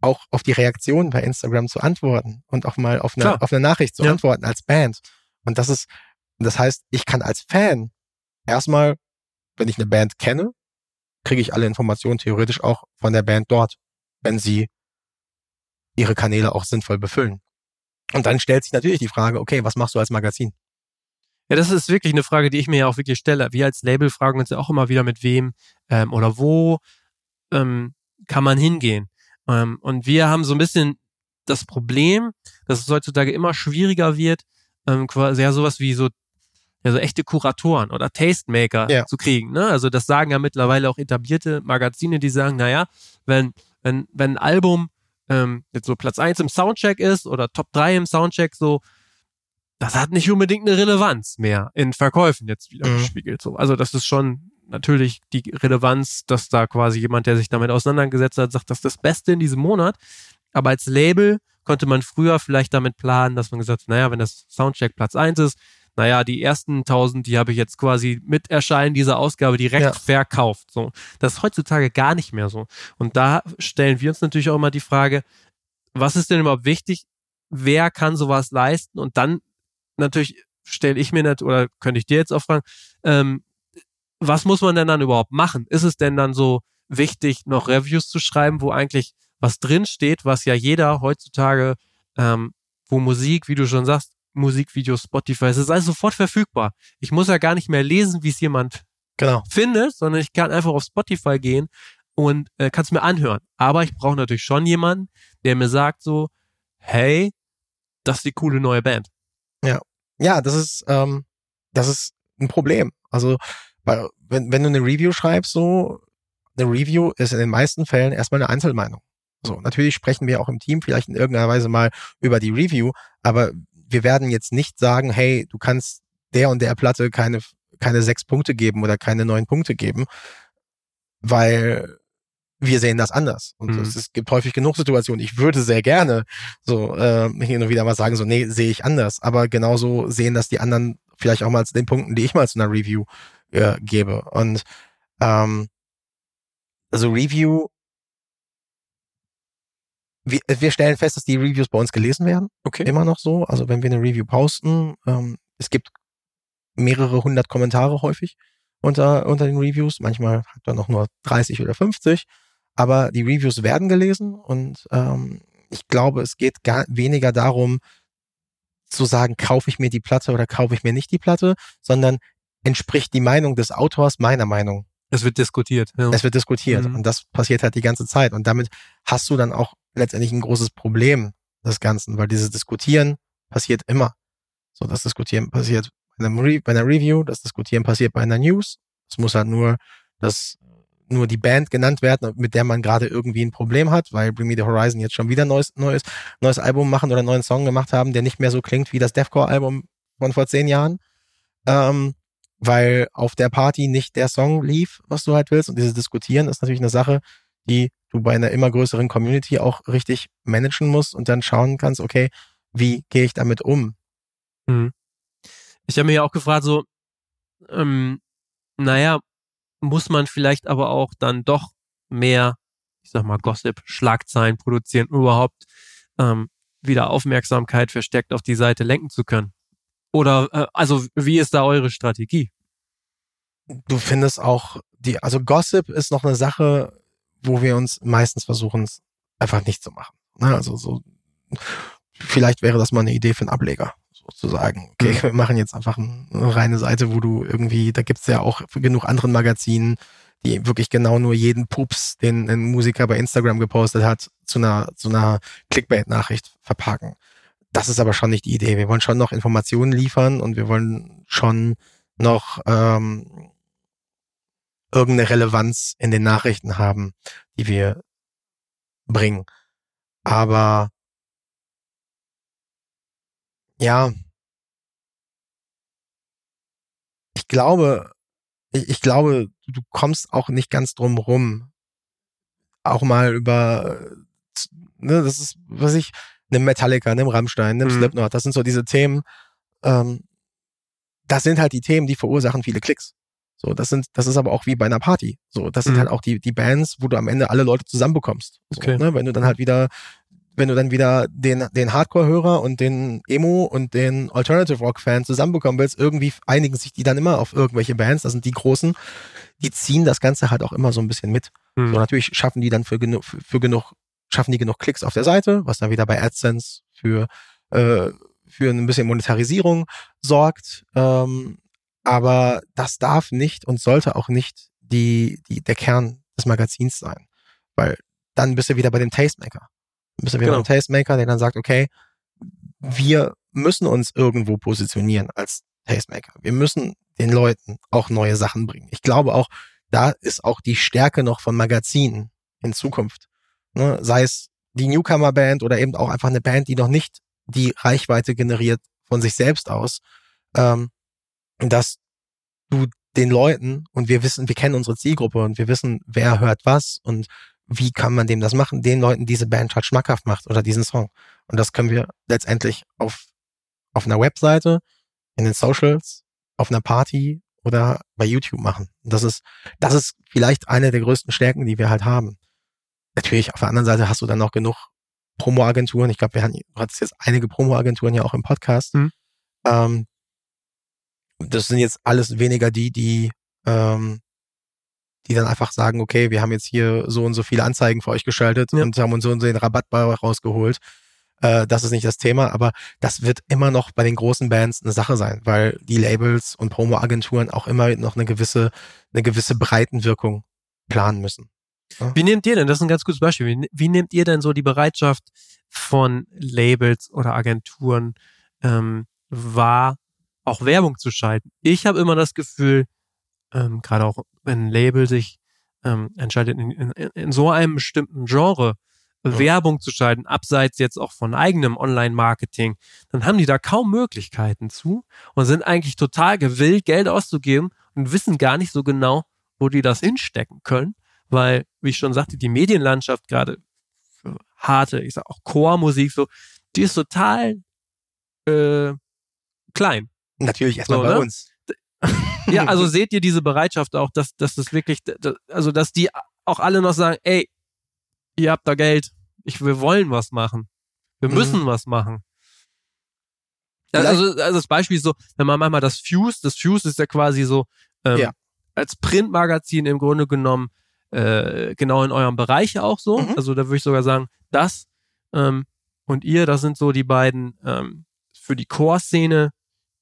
auch auf die Reaktionen bei Instagram zu antworten und auch mal auf eine, auf eine Nachricht zu ja. antworten als Band. Und das ist, das heißt, ich kann als Fan erstmal, wenn ich eine Band kenne, kriege ich alle Informationen theoretisch auch von der Band dort wenn sie ihre Kanäle auch sinnvoll befüllen. Und dann stellt sich natürlich die Frage, okay, was machst du als Magazin? Ja, das ist wirklich eine Frage, die ich mir ja auch wirklich stelle. Wir als Label fragen uns ja auch immer wieder, mit wem ähm, oder wo ähm, kann man hingehen. Ähm, und wir haben so ein bisschen das Problem, dass es heutzutage immer schwieriger wird, ähm, quasi ja sowas wie so ja so echte Kuratoren oder Tastemaker ja. zu kriegen. Ne? Also das sagen ja mittlerweile auch etablierte Magazine, die sagen, naja, wenn wenn, wenn ein Album ähm, jetzt so Platz 1 im Soundcheck ist oder Top 3 im Soundcheck, so, das hat nicht unbedingt eine Relevanz mehr in Verkäufen jetzt wieder mhm. gespiegelt. So. Also das ist schon natürlich die Relevanz, dass da quasi jemand, der sich damit auseinandergesetzt hat, sagt, das ist das Beste in diesem Monat. Aber als Label konnte man früher vielleicht damit planen, dass man gesagt hat, naja, wenn das Soundcheck Platz 1 ist, naja, die ersten 1000, die habe ich jetzt quasi mit Erscheinen dieser Ausgabe direkt ja. verkauft. So, das ist heutzutage gar nicht mehr so. Und da stellen wir uns natürlich auch immer die Frage, was ist denn überhaupt wichtig? Wer kann sowas leisten? Und dann natürlich stelle ich mir nicht, oder könnte ich dir jetzt auch fragen, ähm, was muss man denn dann überhaupt machen? Ist es denn dann so wichtig, noch Reviews zu schreiben, wo eigentlich was drinsteht, was ja jeder heutzutage, ähm, wo Musik, wie du schon sagst, Musikvideos, Spotify, es ist alles sofort verfügbar. Ich muss ja gar nicht mehr lesen, wie es jemand genau. finde, sondern ich kann einfach auf Spotify gehen und äh, kann es mir anhören. Aber ich brauche natürlich schon jemanden, der mir sagt so, hey, das ist die coole neue Band. Ja, ja, das ist ähm, das ist ein Problem. Also weil, wenn wenn du eine Review schreibst, so eine Review ist in den meisten Fällen erstmal eine Einzelmeinung. So, natürlich sprechen wir auch im Team vielleicht in irgendeiner Weise mal über die Review, aber wir werden jetzt nicht sagen, hey, du kannst der und der Platte keine, keine sechs Punkte geben oder keine neun Punkte geben, weil wir sehen das anders. Und mhm. es, gibt häufig genug Situationen. Ich würde sehr gerne so äh, hin und wieder mal sagen, so, nee, sehe ich anders. Aber genauso sehen das die anderen vielleicht auch mal zu den Punkten, die ich mal zu einer Review äh, gebe. Und ähm, also Review wir, wir stellen fest, dass die Reviews bei uns gelesen werden. Okay. Immer noch so. Also wenn wir eine Review posten, ähm, es gibt mehrere hundert Kommentare häufig unter, unter den Reviews. Manchmal hat man noch nur 30 oder 50. Aber die Reviews werden gelesen und ähm, ich glaube, es geht gar weniger darum, zu sagen, kaufe ich mir die Platte oder kaufe ich mir nicht die Platte, sondern entspricht die Meinung des Autors meiner Meinung. Es wird diskutiert. Ja. Es wird diskutiert. Mhm. Und das passiert halt die ganze Zeit. Und damit hast du dann auch letztendlich ein großes Problem des Ganzen, weil dieses Diskutieren passiert immer. So, das Diskutieren passiert bei, einem Re bei einer Review, das Diskutieren passiert bei einer News. Es muss halt nur das nur die Band genannt werden, mit der man gerade irgendwie ein Problem hat, weil Bring Me the Horizon jetzt schon wieder neues, neues, neues Album machen oder einen neuen Song gemacht haben, der nicht mehr so klingt wie das Deathcore-Album von vor zehn Jahren. Ähm, weil auf der Party nicht der Song lief, was du halt willst. Und dieses Diskutieren ist natürlich eine Sache, die du bei einer immer größeren Community auch richtig managen musst und dann schauen kannst, okay, wie gehe ich damit um? Mhm. Ich habe mir ja auch gefragt, so, ähm, naja, muss man vielleicht aber auch dann doch mehr, ich sag mal, Gossip, Schlagzeilen produzieren, um überhaupt ähm, wieder Aufmerksamkeit verstärkt auf die Seite lenken zu können? Oder, äh, also, wie ist da eure Strategie? Du findest auch die, also Gossip ist noch eine Sache, wo wir uns meistens versuchen, es einfach nicht zu machen. Ne? Also so, vielleicht wäre das mal eine Idee für einen Ableger, sozusagen. Okay, mhm. wir machen jetzt einfach eine reine Seite, wo du irgendwie, da gibt's ja auch genug anderen Magazinen, die wirklich genau nur jeden Pups, den ein Musiker bei Instagram gepostet hat, zu einer, zu einer Clickbait-Nachricht verpacken. Das ist aber schon nicht die Idee. Wir wollen schon noch Informationen liefern und wir wollen schon noch ähm, irgendeine Relevanz in den Nachrichten haben, die wir bringen. Aber ja, ich glaube, ich, ich glaube, du kommst auch nicht ganz drum rum, auch mal über, ne, das ist, was ich, nimm Metallica, nimm Rammstein, nimm mhm. Slipknot, das sind so diese Themen, ähm, das sind halt die Themen, die verursachen viele Klicks. So, das sind, das ist aber auch wie bei einer Party. So, das sind mhm. halt auch die, die Bands, wo du am Ende alle Leute zusammenbekommst. So, okay. ne? Wenn du dann halt wieder, wenn du dann wieder den, den Hardcore-Hörer und den Emo und den Alternative Rock-Fan zusammenbekommen willst, irgendwie einigen sich die dann immer auf irgendwelche Bands. Das sind die großen, die ziehen das Ganze halt auch immer so ein bisschen mit. Mhm. So, natürlich schaffen die dann für genug, für, für genug, schaffen die genug Klicks auf der Seite, was dann wieder bei AdSense für, äh, für ein bisschen Monetarisierung sorgt. Ähm, aber das darf nicht und sollte auch nicht die, die, der Kern des Magazins sein. Weil dann bist du wieder bei dem Tastemaker. Dann bist du wieder genau. beim Tastemaker, der dann sagt, okay, wir müssen uns irgendwo positionieren als Tastemaker. Wir müssen den Leuten auch neue Sachen bringen. Ich glaube auch, da ist auch die Stärke noch von Magazinen in Zukunft. Ne? Sei es die Newcomer-Band oder eben auch einfach eine Band, die noch nicht die Reichweite generiert von sich selbst aus, ähm, dass du den Leuten und wir wissen, wir kennen unsere Zielgruppe und wir wissen, wer hört was und wie kann man dem das machen, den Leuten diese Band halt schmackhaft macht oder diesen Song. Und das können wir letztendlich auf, auf einer Webseite, in den Socials, auf einer Party oder bei YouTube machen. Das ist, das ist vielleicht eine der größten Stärken, die wir halt haben. Natürlich, auf der anderen Seite hast du dann noch genug Promo-Agenturen. Ich glaube, wir hatten, du hattest jetzt einige Promo-Agenturen ja auch im Podcast, mhm. ähm, das sind jetzt alles weniger die, die, ähm, die dann einfach sagen, okay, wir haben jetzt hier so und so viele Anzeigen für euch geschaltet ja. und haben uns so und so den Rabatt rausgeholt. Äh, das ist nicht das Thema, aber das wird immer noch bei den großen Bands eine Sache sein, weil die Labels und Promo-Agenturen auch immer noch eine gewisse, eine gewisse Breitenwirkung planen müssen. Ja? Wie nehmt ihr denn, das ist ein ganz gutes Beispiel, wie, wie nehmt ihr denn so die Bereitschaft von Labels oder Agenturen ähm, wahr, auch Werbung zu schalten? Ich habe immer das Gefühl, ähm, gerade auch wenn ein Label sich ähm, entscheidet, in, in, in so einem bestimmten Genre ja. Werbung zu schalten, abseits jetzt auch von eigenem Online-Marketing, dann haben die da kaum Möglichkeiten zu und sind eigentlich total gewillt, Geld auszugeben und wissen gar nicht so genau, wo die das hinstecken können, weil, wie ich schon sagte, die Medienlandschaft gerade harte, ich sag auch Chormusik so, die ist total äh, klein. Natürlich erstmal so, bei ne? uns. Ja, also seht ihr diese Bereitschaft auch, dass, dass das wirklich, also dass die auch alle noch sagen, ey, ihr habt da Geld, ich, wir wollen was machen. Wir müssen mhm. was machen. Also, also das Beispiel ist so, wenn man manchmal das Fuse, das Fuse ist ja quasi so ähm, ja. als Printmagazin im Grunde genommen äh, genau in eurem Bereich auch so. Mhm. Also da würde ich sogar sagen, das ähm, und ihr, das sind so die beiden ähm, für die Core-Szene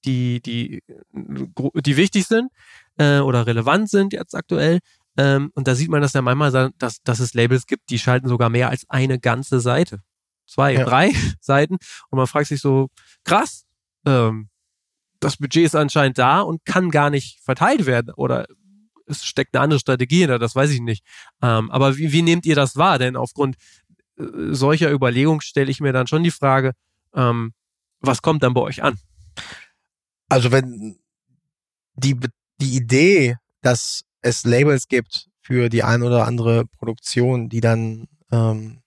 die, die, die wichtig sind äh, oder relevant sind jetzt aktuell. Ähm, und da sieht man das ja manchmal, dass, dass es Labels gibt, die schalten sogar mehr als eine ganze Seite. Zwei, ja. drei Seiten. Und man fragt sich so, krass, ähm, das Budget ist anscheinend da und kann gar nicht verteilt werden. Oder es steckt eine andere Strategie hinter, das weiß ich nicht. Ähm, aber wie, wie nehmt ihr das wahr? Denn aufgrund äh, solcher Überlegungen stelle ich mir dann schon die Frage, ähm, was kommt dann bei euch an? Also wenn die, die Idee, dass es Labels gibt für die ein oder andere Produktion, die dann ähm,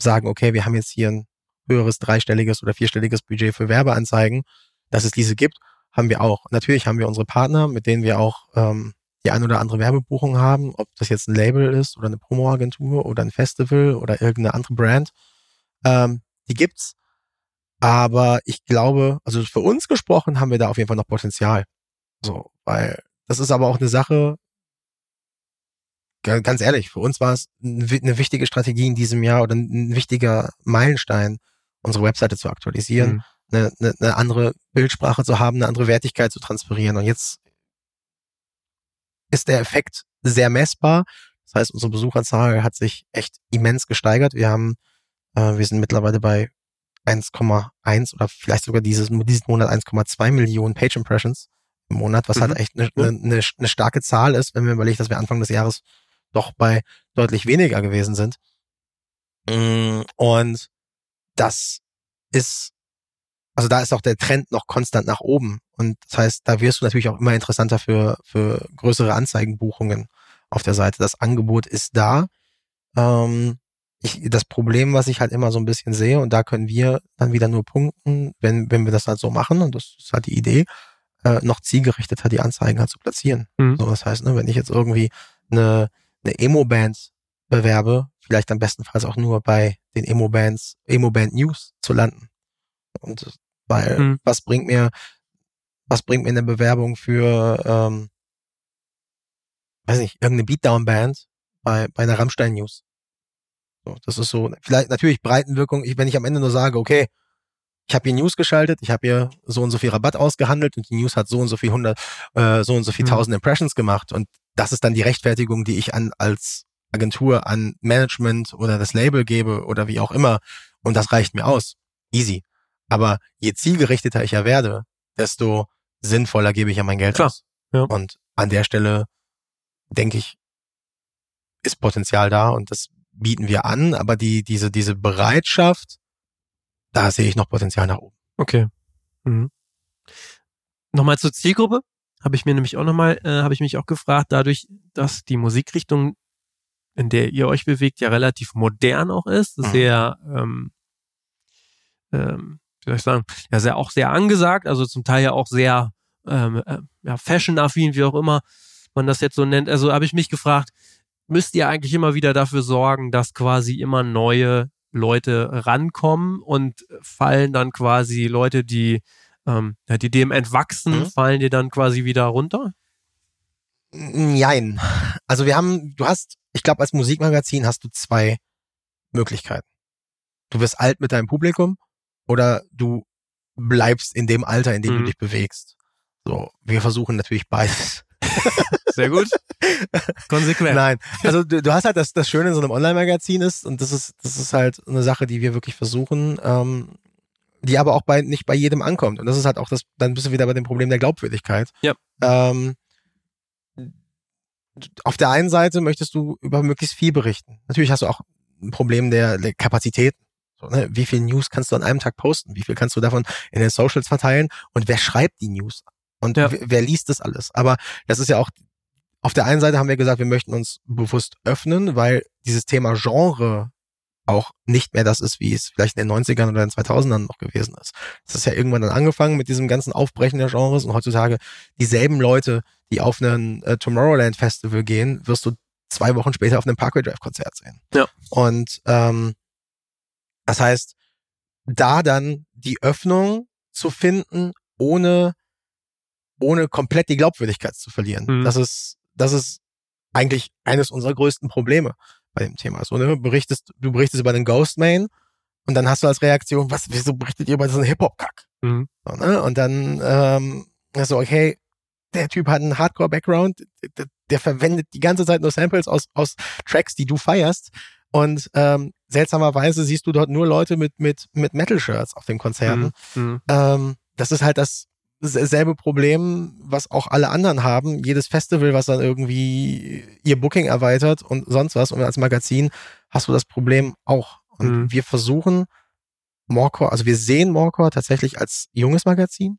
sagen, okay, wir haben jetzt hier ein höheres dreistelliges oder vierstelliges Budget für Werbeanzeigen, dass es diese gibt, haben wir auch. Natürlich haben wir unsere Partner, mit denen wir auch ähm, die ein oder andere Werbebuchung haben, ob das jetzt ein Label ist oder eine Promoagentur oder ein Festival oder irgendeine andere Brand. Ähm, die gibt's. Aber ich glaube, also für uns gesprochen haben wir da auf jeden Fall noch Potenzial. So, weil das ist aber auch eine Sache, ganz ehrlich, für uns war es eine wichtige Strategie in diesem Jahr oder ein wichtiger Meilenstein, unsere Webseite zu aktualisieren, mhm. eine, eine, eine andere Bildsprache zu haben, eine andere Wertigkeit zu transferieren. Und jetzt ist der Effekt sehr messbar. Das heißt, unsere Besucherzahl hat sich echt immens gesteigert. Wir haben, äh, wir sind mittlerweile bei 1,1 oder vielleicht sogar dieses, diesen Monat 1,2 Millionen Page Impressions im Monat, was halt mhm. halt echt eine, eine, eine starke Zahl ist, wenn wir überlegen, dass wir Anfang des Jahres doch bei deutlich weniger gewesen sind. Mm, und das ist, also da ist auch der Trend noch konstant nach oben. Und das heißt, da wirst du natürlich auch immer interessanter für, für größere Anzeigenbuchungen auf der Seite. Das Angebot ist da. Ähm, ich, das Problem, was ich halt immer so ein bisschen sehe, und da können wir dann wieder nur punkten, wenn, wenn wir das halt so machen, und das ist halt die Idee, äh, noch zielgerichteter die Anzeigen halt zu platzieren. Mhm. So, das heißt, ne, wenn ich jetzt irgendwie eine, eine Emo-Band bewerbe, vielleicht am bestenfalls auch nur bei den Emo-Bands, Emo-Band News zu landen. Und weil, mhm. was bringt mir, was bringt mir eine Bewerbung für, ähm, weiß nicht, irgendeine Beatdown-Band bei, bei einer Rammstein News? So, das ist so, vielleicht natürlich Breitenwirkung, ich, wenn ich am Ende nur sage, okay, ich habe hier News geschaltet, ich habe hier so und so viel Rabatt ausgehandelt und die News hat so und so viel hundert, äh, so und so viel mhm. tausend Impressions gemacht und das ist dann die Rechtfertigung, die ich an als Agentur an Management oder das Label gebe oder wie auch immer und das reicht mir aus. Easy. Aber je zielgerichteter ich ja werde, desto sinnvoller gebe ich ja mein Geld Klar. aus. Ja. Und an der Stelle denke ich, ist Potenzial da und das bieten wir an, aber die, diese, diese Bereitschaft, da sehe ich noch Potenzial nach oben. Okay. Mhm. Nochmal zur Zielgruppe. Habe ich mir nämlich auch nochmal, äh, habe ich mich auch gefragt, dadurch, dass die Musikrichtung, in der ihr euch bewegt, ja relativ modern auch ist, mhm. sehr, ähm, ähm, wie soll ich sagen, ja, sehr auch sehr angesagt, also zum Teil ja auch sehr ähm, äh, ja, fashion-affin, wie auch immer man das jetzt so nennt. Also habe ich mich gefragt, müsst ihr eigentlich immer wieder dafür sorgen, dass quasi immer neue Leute rankommen und fallen dann quasi Leute, die, ähm, die dem entwachsen, mhm. fallen dir dann quasi wieder runter? Nein. Also wir haben, du hast, ich glaube, als Musikmagazin hast du zwei Möglichkeiten. Du wirst alt mit deinem Publikum oder du bleibst in dem Alter, in dem mhm. du dich bewegst. So, wir versuchen natürlich beides. Sehr gut. Konsequent. Nein. Also du, du, hast halt das, das Schöne in so einem Online-Magazin ist, und das ist, das ist halt eine Sache, die wir wirklich versuchen, ähm, die aber auch bei, nicht bei jedem ankommt. Und das ist halt auch das, dann bist du wieder bei dem Problem der Glaubwürdigkeit. Ja. Ähm, auf der einen Seite möchtest du über möglichst viel berichten. Natürlich hast du auch ein Problem der, der Kapazität. So, ne? Wie viel News kannst du an einem Tag posten? Wie viel kannst du davon in den Socials verteilen? Und wer schreibt die News? Und ja. wer liest das alles? Aber das ist ja auch, auf der einen Seite haben wir gesagt, wir möchten uns bewusst öffnen, weil dieses Thema Genre auch nicht mehr das ist, wie es vielleicht in den 90ern oder in den 2000ern noch gewesen ist. Das ist ja irgendwann dann angefangen mit diesem ganzen Aufbrechen der Genres und heutzutage dieselben Leute, die auf einen äh, Tomorrowland Festival gehen, wirst du zwei Wochen später auf einem Parkway Drive Konzert sehen. Ja. Und ähm, das heißt, da dann die Öffnung zu finden, ohne ohne komplett die Glaubwürdigkeit zu verlieren. Mhm. Das ist das ist eigentlich eines unserer größten Probleme bei dem Thema. So, ne? berichtest, du berichtest über den Ghostman und dann hast du als Reaktion, was, wieso berichtet ihr über diesen Hip-Hop-Kack? Mhm. So, ne? Und dann ähm, so, okay, der Typ hat einen Hardcore-Background, der, der, verwendet die ganze Zeit nur Samples aus, aus Tracks, die du feierst. Und ähm, seltsamerweise siehst du dort nur Leute mit, mit, mit Metal-Shirts auf den Konzerten. Mhm. mhm. Ähm, das ist halt das selbe Problem, was auch alle anderen haben. Jedes Festival, was dann irgendwie ihr Booking erweitert und sonst was. Und als Magazin hast du das Problem auch. Und mhm. wir versuchen Morecore, also wir sehen Morecore tatsächlich als junges Magazin.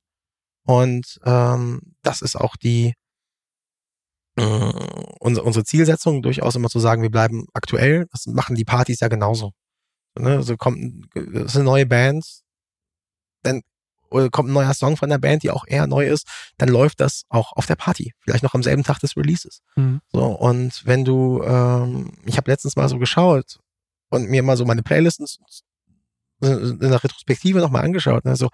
Und ähm, das ist auch die äh, unsere, unsere Zielsetzung, durchaus immer zu sagen, wir bleiben aktuell. Das machen die Partys ja genauso. Ne? Also kommt, das sind neue Bands, dann kommt ein neuer Song von der Band, die auch eher neu ist, dann läuft das auch auf der Party, vielleicht noch am selben Tag des Releases. Mhm. So und wenn du, ähm, ich habe letztens mal so geschaut und mir mal so meine Playlisten in der Retrospektive nochmal angeschaut, also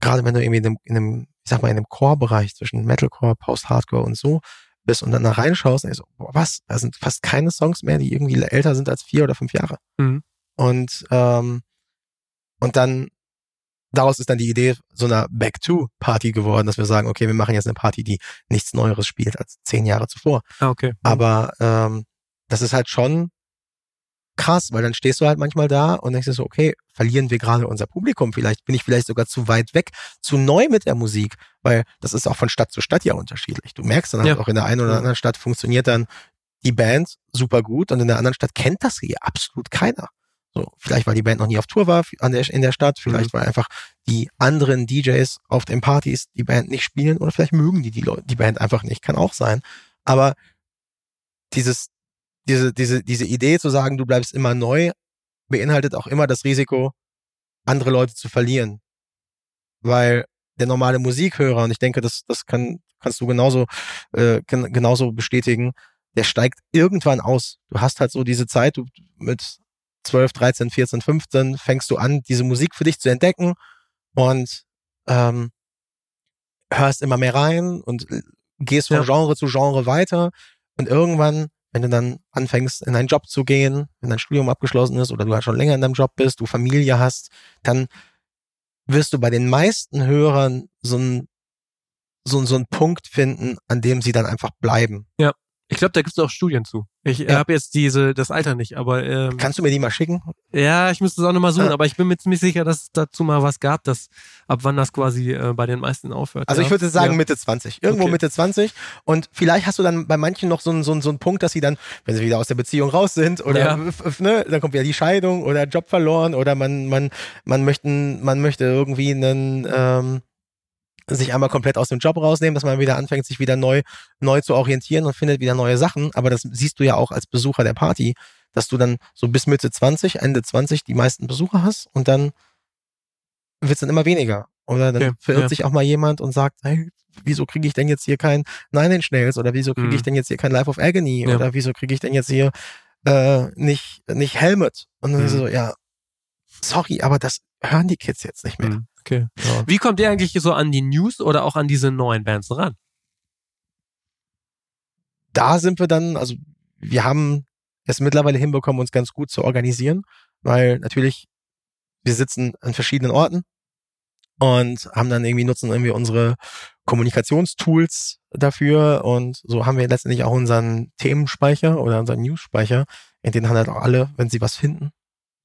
gerade wenn du irgendwie in einem, in einem ich sag mal in einem Core-Bereich zwischen Metalcore, Post-Hardcore und so bist und dann da reinschaust, ich so, boah, was, da sind fast keine Songs mehr, die irgendwie älter sind als vier oder fünf Jahre. Mhm. Und ähm, und dann daraus ist dann die Idee so einer Back-to-Party geworden, dass wir sagen, okay, wir machen jetzt eine Party, die nichts Neueres spielt als zehn Jahre zuvor. Ah, okay. Aber ähm, das ist halt schon krass, weil dann stehst du halt manchmal da und denkst dir so, okay, verlieren wir gerade unser Publikum? Vielleicht bin ich vielleicht sogar zu weit weg, zu neu mit der Musik, weil das ist auch von Stadt zu Stadt ja unterschiedlich. Du merkst dann halt ja. auch in der einen oder anderen Stadt funktioniert dann die Band super gut und in der anderen Stadt kennt das hier absolut keiner. So, vielleicht weil die Band noch nie auf Tour war an der, in der Stadt, vielleicht mhm. weil einfach die anderen DJs auf den Partys die Band nicht spielen oder vielleicht mögen die die, Leute, die Band einfach nicht, kann auch sein. Aber dieses, diese, diese, diese Idee zu sagen, du bleibst immer neu, beinhaltet auch immer das Risiko, andere Leute zu verlieren. Weil der normale Musikhörer, und ich denke, das, das kann, kannst du genauso, äh, genauso bestätigen, der steigt irgendwann aus. Du hast halt so diese Zeit, du mit 12, 13, 14, 15 fängst du an, diese Musik für dich zu entdecken und ähm, hörst immer mehr rein und gehst von ja. Genre zu Genre weiter und irgendwann, wenn du dann anfängst, in einen Job zu gehen, wenn dein Studium abgeschlossen ist oder du halt schon länger in deinem Job bist, du Familie hast, dann wirst du bei den meisten Hörern so ein so, so einen Punkt finden, an dem sie dann einfach bleiben. Ja. Ich glaube, da gibt es auch Studien zu. Ich ja. habe jetzt diese das Alter nicht, aber ähm, kannst du mir die mal schicken? Ja, ich müsste es auch nochmal suchen, ja. aber ich bin mir ziemlich sicher, dass es dazu mal was gab, dass ab wann das quasi äh, bei den meisten aufhört. Also ja. ich würde sagen ja. Mitte 20, irgendwo okay. Mitte 20 und vielleicht hast du dann bei manchen noch so einen so, so einen Punkt, dass sie dann, wenn sie wieder aus der Beziehung raus sind oder ne, dann kommt wieder die Scheidung oder Job verloren oder man man man möchten man möchte irgendwie einen ähm, sich einmal komplett aus dem Job rausnehmen, dass man wieder anfängt, sich wieder neu, neu zu orientieren und findet wieder neue Sachen. Aber das siehst du ja auch als Besucher der Party, dass du dann so bis Mitte 20, Ende 20 die meisten Besucher hast und dann wird es dann immer weniger. Oder dann okay, verirrt ja. sich auch mal jemand und sagt, hey, wieso kriege ich denn jetzt hier kein Nine Inch Nails oder wieso kriege mhm. ich denn jetzt hier kein Life of Agony ja. oder wieso kriege ich denn jetzt hier äh, nicht, nicht Helmet? Und dann mhm. so, ja, sorry, aber das hören die Kids jetzt nicht mehr. Mhm. Okay. Ja. Wie kommt ihr eigentlich so an die News oder auch an diese neuen Bands ran? Da sind wir dann, also wir haben es mittlerweile hinbekommen, uns ganz gut zu organisieren, weil natürlich wir sitzen an verschiedenen Orten und haben dann irgendwie nutzen irgendwie unsere Kommunikationstools dafür und so haben wir letztendlich auch unseren Themenspeicher oder unseren News-Speicher, in den haben halt auch alle, wenn sie was finden.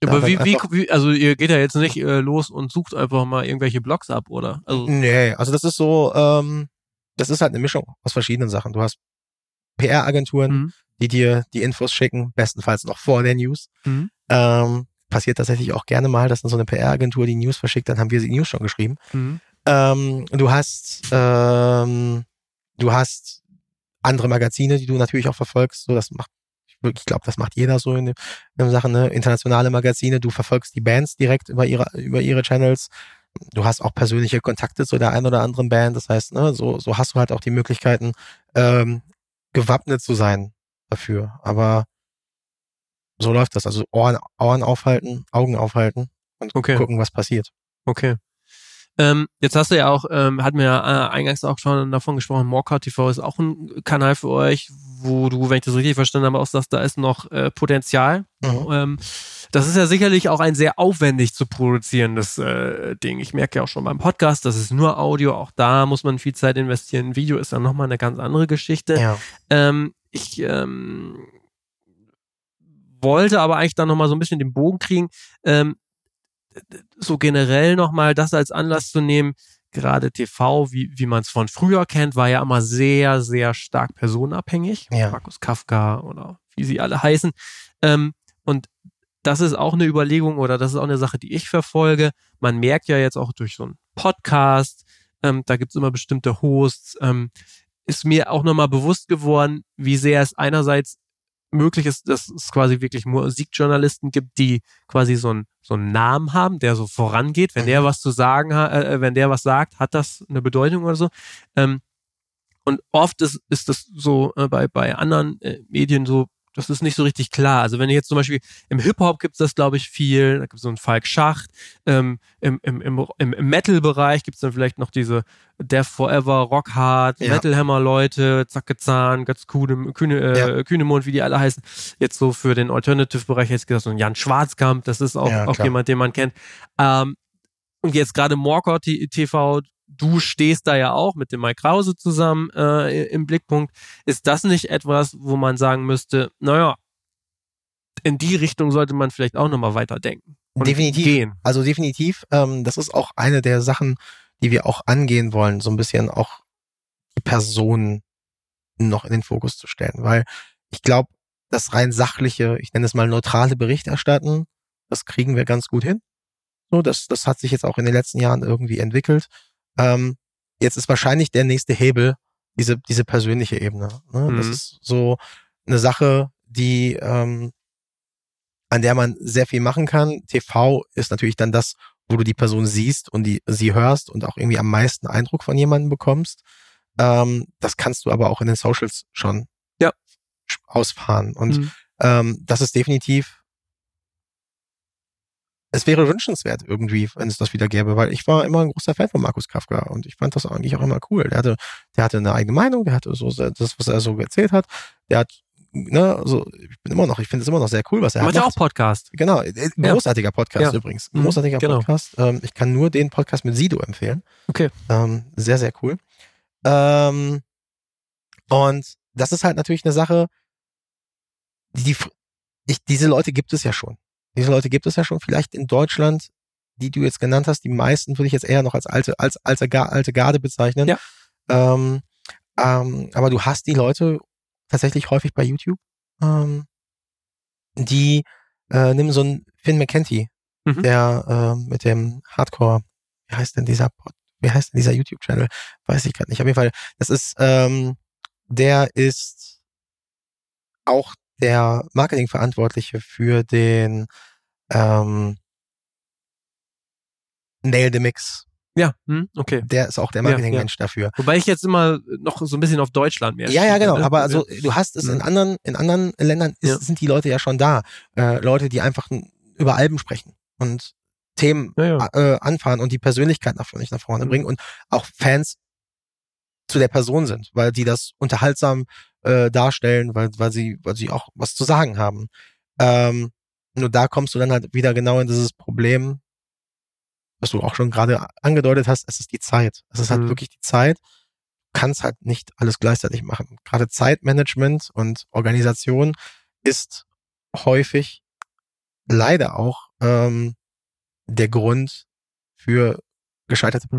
Aber wie, wie, wie, also ihr geht ja jetzt nicht äh, los und sucht einfach mal irgendwelche Blogs ab, oder? Also nee, also das ist so, ähm, das ist halt eine Mischung aus verschiedenen Sachen. Du hast PR-Agenturen, mhm. die dir die Infos schicken, bestenfalls noch vor der News. Mhm. Ähm, passiert tatsächlich auch gerne mal, dass dann so eine PR-Agentur die News verschickt, dann haben wir die News schon geschrieben. Mhm. Ähm, du hast, ähm, du hast andere Magazine, die du natürlich auch verfolgst. So, das macht, ich glaube, das macht jeder so in, in Sachen, ne? internationale Magazine. Du verfolgst die Bands direkt über ihre, über ihre Channels. Du hast auch persönliche Kontakte zu der einen oder anderen Band. Das heißt, ne, so, so hast du halt auch die Möglichkeiten, ähm, gewappnet zu sein dafür. Aber so läuft das. Also Ohren, Ohren aufhalten, Augen aufhalten und okay. gucken, was passiert. Okay. Ähm, jetzt hast du ja auch, ähm, hatten wir ja äh, eingangs auch schon davon gesprochen, Morcar TV ist auch ein Kanal für euch, wo du, wenn ich das richtig verstanden habe, auch sagst, da ist noch äh, Potenzial. Mhm. Ähm, das ist ja sicherlich auch ein sehr aufwendig zu produzierendes äh, Ding. Ich merke ja auch schon beim Podcast, das ist nur Audio, auch da muss man viel Zeit investieren. Video ist dann nochmal eine ganz andere Geschichte. Ja. Ähm, ich ähm, wollte aber eigentlich dann nochmal so ein bisschen den Bogen kriegen, ähm, so generell nochmal das als Anlass zu nehmen, gerade TV, wie, wie man es von früher kennt, war ja immer sehr, sehr stark personenabhängig. Ja. Markus Kafka oder wie sie alle heißen. Ähm, und das ist auch eine Überlegung oder das ist auch eine Sache, die ich verfolge. Man merkt ja jetzt auch durch so einen Podcast, ähm, da gibt's immer bestimmte Hosts, ähm, ist mir auch nochmal bewusst geworden, wie sehr es einerseits möglich ist, dass es quasi wirklich Musikjournalisten gibt, die quasi so einen so einen Namen haben, der so vorangeht. Wenn der mhm. was zu sagen hat, äh, äh, wenn der was sagt, hat das eine Bedeutung oder so. Ähm, und oft ist, ist das so äh, bei, bei anderen äh, Medien so, das ist nicht so richtig klar. Also wenn ihr jetzt zum Beispiel im Hip-Hop gibt es das, glaube ich, viel. Da gibt es so einen Falk Schacht. Ähm, Im im, im, im Metal-Bereich gibt es dann vielleicht noch diese Death Forever, Rock Hard, ja. Metal Hammer-Leute, Zacke Zahn, Götz Kühne, Kühne, äh, ja. Kühnemund, wie die alle heißen. Jetzt so für den Alternative-Bereich jetzt gesagt, so ein Jan Schwarzkamp, das ist auch, ja, auch jemand, den man kennt. Ähm, und jetzt gerade Morcott TV, du stehst da ja auch mit dem Mike Krause zusammen äh, im Blickpunkt. Ist das nicht etwas, wo man sagen müsste, naja, in die Richtung sollte man vielleicht auch nochmal weiterdenken? Definitiv. Gehen. Also definitiv. Ähm, das ist auch eine der Sachen, die wir auch angehen wollen, so ein bisschen auch die Person noch in den Fokus zu stellen. Weil ich glaube, das rein sachliche, ich nenne es mal neutrale Berichterstatten, das kriegen wir ganz gut hin. So, das, das hat sich jetzt auch in den letzten Jahren irgendwie entwickelt. Ähm, jetzt ist wahrscheinlich der nächste Hebel diese, diese persönliche Ebene. Ne? Mhm. Das ist so eine Sache, die, ähm, an der man sehr viel machen kann. TV ist natürlich dann das, wo du die Person siehst und die, sie hörst und auch irgendwie am meisten Eindruck von jemandem bekommst. Ähm, das kannst du aber auch in den Socials schon ja. ausfahren. Und mhm. ähm, das ist definitiv es wäre wünschenswert irgendwie, wenn es das wieder gäbe, weil ich war immer ein großer Fan von Markus Kafka und ich fand das eigentlich auch immer cool. Der hatte, der hatte eine eigene Meinung, der hatte so das, was er so erzählt hat. Der hat, ne, so, ich bin immer noch, ich finde es immer noch sehr cool, was er macht. Macht ja auch Podcast. Genau, äh, großartiger Podcast ja. übrigens. Mhm, großartiger genau. Podcast. Ähm, ich kann nur den Podcast mit Sido empfehlen. Okay. Ähm, sehr, sehr cool. Ähm, und das ist halt natürlich eine Sache, die, ich, diese Leute gibt es ja schon. Diese Leute gibt es ja schon vielleicht in Deutschland, die du jetzt genannt hast. Die meisten würde ich jetzt eher noch als alte, als alte, alte Garde bezeichnen. Ja. Ähm, ähm, aber du hast die Leute tatsächlich häufig bei YouTube, ähm, die äh, nimm so einen Finn McKenty, mhm. der äh, mit dem Hardcore, wie heißt denn dieser wie heißt denn dieser YouTube-Channel? Weiß ich gerade nicht. Auf jeden Fall, das ist, ähm, der ist auch der Marketingverantwortliche für den ähm, Nail the Mix. Ja, hm, okay. Der ist auch der Marketingmensch ja, ja. dafür. Wobei ich jetzt immer noch so ein bisschen auf Deutschland mehr. Ja, ja, genau. Ne? Aber also du hast es in mhm. anderen, in anderen Ländern ist, ja. sind die Leute ja schon da. Äh, Leute, die einfach über Alben sprechen und Themen äh, anfahren und die Persönlichkeit nach, nach vorne mhm. bringen und auch Fans zu der Person sind, weil die das unterhaltsam äh, darstellen, weil, weil sie, weil sie auch was zu sagen haben. Ähm, nur da kommst du dann halt wieder genau in dieses Problem, was du auch schon gerade angedeutet hast, es ist die Zeit. Es ist halt mhm. wirklich die Zeit. Kannst halt nicht alles gleichzeitig machen. Gerade Zeitmanagement und Organisation ist häufig leider auch ähm, der Grund für gescheiterte mhm.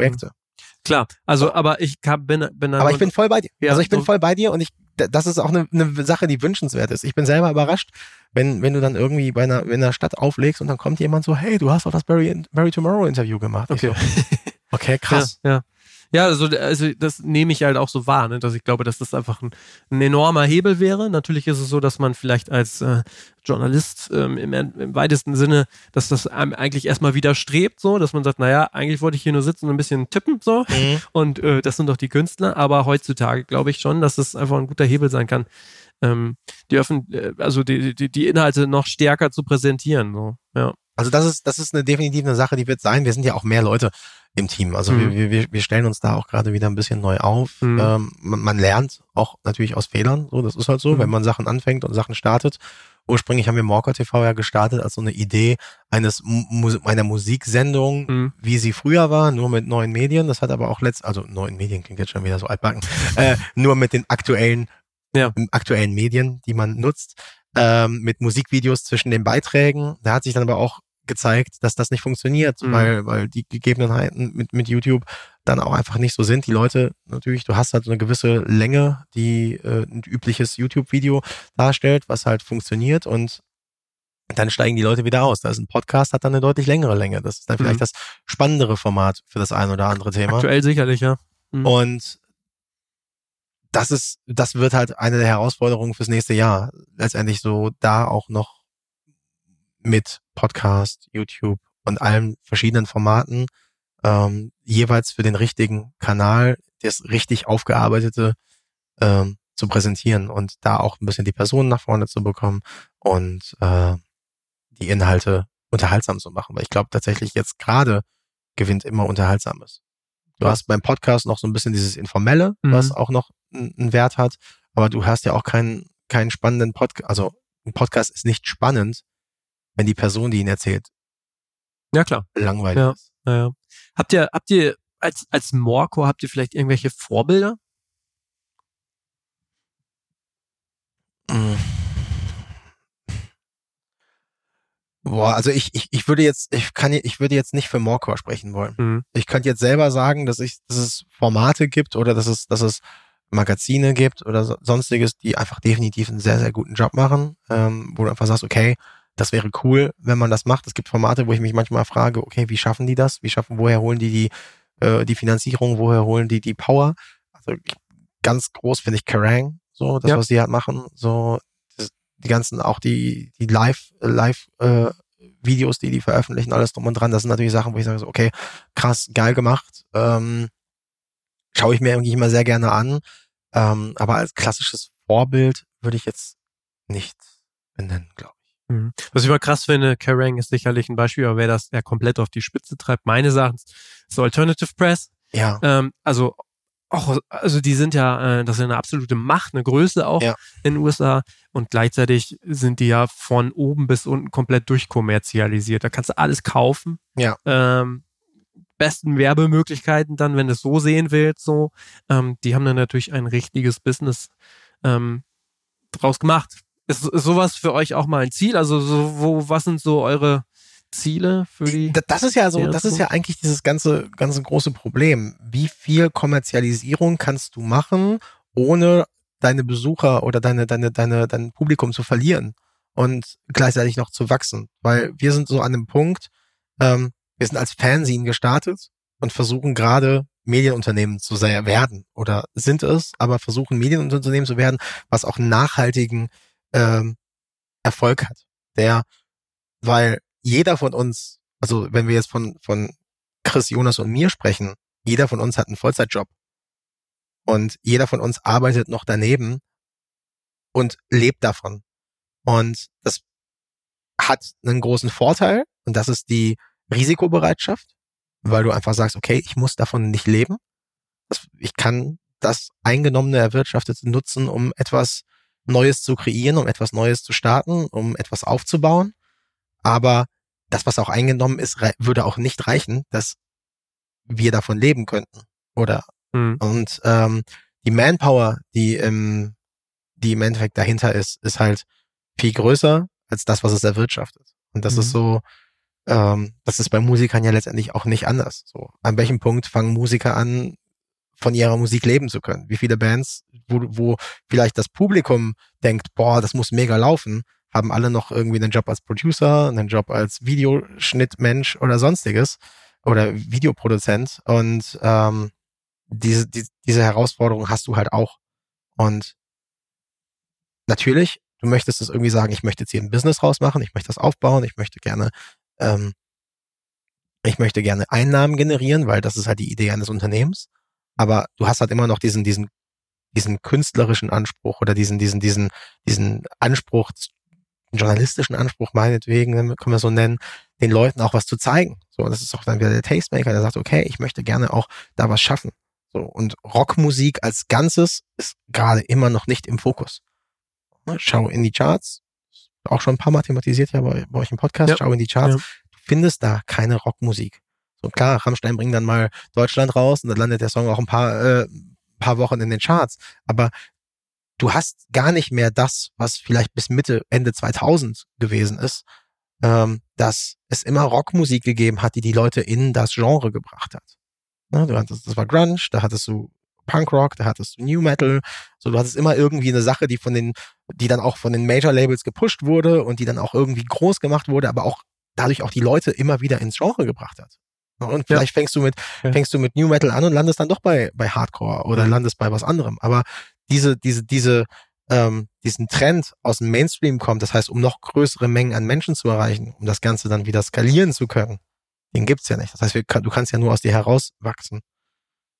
Klar, also aber ich kann, bin, bin Aber ich bin voll bei dir. Ja, also ich bin voll bei dir und ich das ist auch eine, eine Sache, die wünschenswert ist. Ich bin selber überrascht, wenn, wenn du dann irgendwie bei einer, in einer Stadt auflegst und dann kommt jemand so, hey, du hast doch das Barry, Barry Tomorrow Interview gemacht. Okay, so, okay krass. Ja, ja. Ja, also, also das nehme ich halt auch so wahr, ne, dass ich glaube, dass das einfach ein, ein enormer Hebel wäre. Natürlich ist es so, dass man vielleicht als äh, Journalist ähm, im, im weitesten Sinne, dass das einem eigentlich erstmal widerstrebt, so, dass man sagt, naja, eigentlich wollte ich hier nur sitzen und ein bisschen tippen, so. Mhm. Und äh, das sind doch die Künstler. Aber heutzutage glaube ich schon, dass es einfach ein guter Hebel sein kann, ähm, die Öffn äh, also die, die, die Inhalte noch stärker zu präsentieren. So. Ja. Also das ist, das ist eine definitiv eine Sache, die wird sein. Wir sind ja auch mehr Leute im Team. Also mhm. wir, wir, wir stellen uns da auch gerade wieder ein bisschen neu auf. Mhm. Ähm, man, man, lernt auch natürlich aus Fehlern. So, das ist halt so, mhm. wenn man Sachen anfängt und Sachen startet. Ursprünglich haben wir Morker TV ja gestartet als so eine Idee eines Mu einer Musiksendung, mhm. wie sie früher war, nur mit neuen Medien. Das hat aber auch letzt, also neuen Medien klingt jetzt schon wieder so altbacken, äh, nur mit den aktuellen, ja. aktuellen Medien, die man nutzt. Ähm, mit Musikvideos zwischen den Beiträgen. Da hat sich dann aber auch gezeigt, dass das nicht funktioniert, mhm. weil, weil die Gegebenheiten mit, mit YouTube dann auch einfach nicht so sind. Die Leute, natürlich, du hast halt so eine gewisse Länge, die äh, ein übliches YouTube-Video darstellt, was halt funktioniert und dann steigen die Leute wieder aus. Da ist ein Podcast, hat dann eine deutlich längere Länge. Das ist dann vielleicht mhm. das spannendere Format für das ein oder andere Thema. Aktuell sicherlich, ja. Mhm. Und das ist, das wird halt eine der Herausforderungen fürs nächste Jahr. Letztendlich so da auch noch mit Podcast, YouTube und allen verschiedenen Formaten ähm, jeweils für den richtigen Kanal das richtig aufgearbeitete ähm, zu präsentieren und da auch ein bisschen die Personen nach vorne zu bekommen und äh, die Inhalte unterhaltsam zu machen. Weil ich glaube tatsächlich jetzt gerade gewinnt immer Unterhaltsames. Du hast beim Podcast noch so ein bisschen dieses Informelle, mhm. was auch noch einen Wert hat, aber du hast ja auch keinen, keinen spannenden Podcast, also ein Podcast ist nicht spannend, wenn die Person, die ihn erzählt, ja klar, langweilig ja, ist. Ja, ja. Habt ihr, habt ihr als als Morco habt ihr vielleicht irgendwelche Vorbilder? Mm. Boah, also ich, ich, ich würde jetzt, ich kann ich würde jetzt nicht für Morcor sprechen wollen. Mhm. Ich könnte jetzt selber sagen, dass ich, dass es Formate gibt oder dass es, dass es Magazine gibt oder sonstiges, die einfach definitiv einen sehr, sehr guten Job machen, ähm, wo du einfach sagst, okay, das wäre cool, wenn man das macht. Es gibt Formate, wo ich mich manchmal frage, okay, wie schaffen die das? Wie schaffen, woher holen die die, äh, die Finanzierung? Woher holen die die Power? Also ich, ganz groß finde ich Kerrang, so das, ja. was die halt machen, so das, die ganzen, auch die die Live Live äh, Videos, die die veröffentlichen, alles drum und dran. Das sind natürlich Sachen, wo ich sage, so, okay, krass, geil gemacht. Ähm, schaue ich mir irgendwie immer sehr gerne an. Ähm, aber als klassisches Vorbild würde ich jetzt nicht benennen, glaube Mhm. Was ich mal krass finde, Kerrang ist sicherlich ein Beispiel, aber wer das ja komplett auf die Spitze treibt, meines Erachtens, ist Alternative Press. Ja. Ähm, also auch, also die sind ja, äh, das ist eine absolute Macht, eine Größe auch ja. in den USA und gleichzeitig sind die ja von oben bis unten komplett durchkommerzialisiert. Da kannst du alles kaufen. Ja. Ähm, besten Werbemöglichkeiten dann, wenn du es so sehen willst, so. Ähm, die haben dann natürlich ein richtiges Business ähm, draus gemacht. Ist, ist sowas für euch auch mal ein Ziel? Also so, wo, was sind so eure Ziele für die? Das ist ja so, das ist ja eigentlich dieses ganze, ganze große Problem. Wie viel Kommerzialisierung kannst du machen, ohne deine Besucher oder deine, deine, deine, dein Publikum zu verlieren und gleichzeitig noch zu wachsen? Weil wir sind so an einem Punkt, ähm, wir sind als Fanzine gestartet und versuchen gerade Medienunternehmen zu werden oder sind es, aber versuchen Medienunternehmen zu werden, was auch nachhaltigen ähm, Erfolg hat. Der, weil jeder von uns, also wenn wir jetzt von, von Chris, Jonas und mir sprechen, jeder von uns hat einen Vollzeitjob. Und jeder von uns arbeitet noch daneben und lebt davon. Und das hat einen großen Vorteil und das ist die Risikobereitschaft, weil du einfach sagst, okay, ich muss davon nicht leben. Ich kann das Eingenommene Erwirtschaftete nutzen, um etwas Neues zu kreieren, um etwas Neues zu starten, um etwas aufzubauen. Aber das, was auch eingenommen ist, würde auch nicht reichen, dass wir davon leben könnten. Oder mhm. und ähm, die Manpower, die im, die im Endeffekt dahinter ist, ist halt viel größer als das, was es erwirtschaftet. Und das mhm. ist so, ähm, das ist bei Musikern ja letztendlich auch nicht anders. So, an welchem Punkt fangen Musiker an, von ihrer Musik leben zu können? Wie viele Bands, wo, wo vielleicht das Publikum denkt, boah, das muss mega laufen, haben alle noch irgendwie einen Job als Producer, einen Job als Videoschnittmensch oder sonstiges oder Videoproduzent und ähm, diese, die, diese Herausforderung hast du halt auch. Und natürlich, du möchtest es irgendwie sagen, ich möchte jetzt hier ein Business rausmachen, ich möchte das aufbauen, ich möchte gerne, ähm, ich möchte gerne Einnahmen generieren, weil das ist halt die Idee eines Unternehmens. Aber du hast halt immer noch diesen, diesen, diesen künstlerischen Anspruch oder diesen, diesen, diesen, diesen Anspruch, journalistischen Anspruch meinetwegen, können wir so nennen, den Leuten auch was zu zeigen. So, das ist auch dann wieder der Tastemaker, der sagt, okay, ich möchte gerne auch da was schaffen. So, und Rockmusik als Ganzes ist gerade immer noch nicht im Fokus. Ne, schau in die Charts, auch schon ein paar Mal thematisiert ja bei, bei euch im Podcast, ja. schau in die Charts, ja. du findest da keine Rockmusik. So klar, Rammstein bringt dann mal Deutschland raus und dann landet der Song auch ein paar, äh, paar Wochen in den Charts. Aber du hast gar nicht mehr das, was vielleicht bis Mitte, Ende 2000 gewesen ist, ähm, dass es immer Rockmusik gegeben hat, die die Leute in das Genre gebracht hat. Ne, du hattest, das war Grunge, da hattest du Punkrock, da hattest du New Metal, so du hattest immer irgendwie eine Sache, die von den, die dann auch von den Major Labels gepusht wurde und die dann auch irgendwie groß gemacht wurde, aber auch dadurch auch die Leute immer wieder ins Genre gebracht hat. Und vielleicht ja. fängst du mit, fängst du mit New Metal an und landest dann doch bei, bei Hardcore oder mhm. landest bei was anderem. Aber diese, diese, diese, ähm, diesen Trend aus dem Mainstream kommt, das heißt, um noch größere Mengen an Menschen zu erreichen, um das Ganze dann wieder skalieren zu können, den gibt's ja nicht. Das heißt, wir, du kannst ja nur aus dir herauswachsen.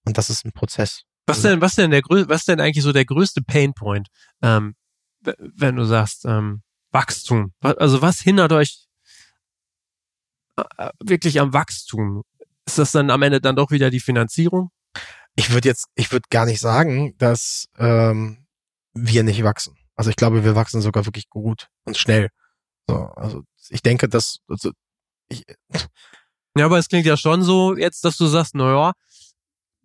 Und das ist ein Prozess. Was denn, was denn der was denn eigentlich so der größte Painpoint, ähm, wenn du sagst, ähm, Wachstum? Also was hindert euch wirklich am Wachstum? Ist das dann am Ende dann doch wieder die Finanzierung? Ich würde jetzt, ich würde gar nicht sagen, dass ähm, wir nicht wachsen. Also ich glaube, wir wachsen sogar wirklich gut und schnell. So, also ich denke, dass also ich, ja, aber es klingt ja schon so jetzt, dass du sagst, naja,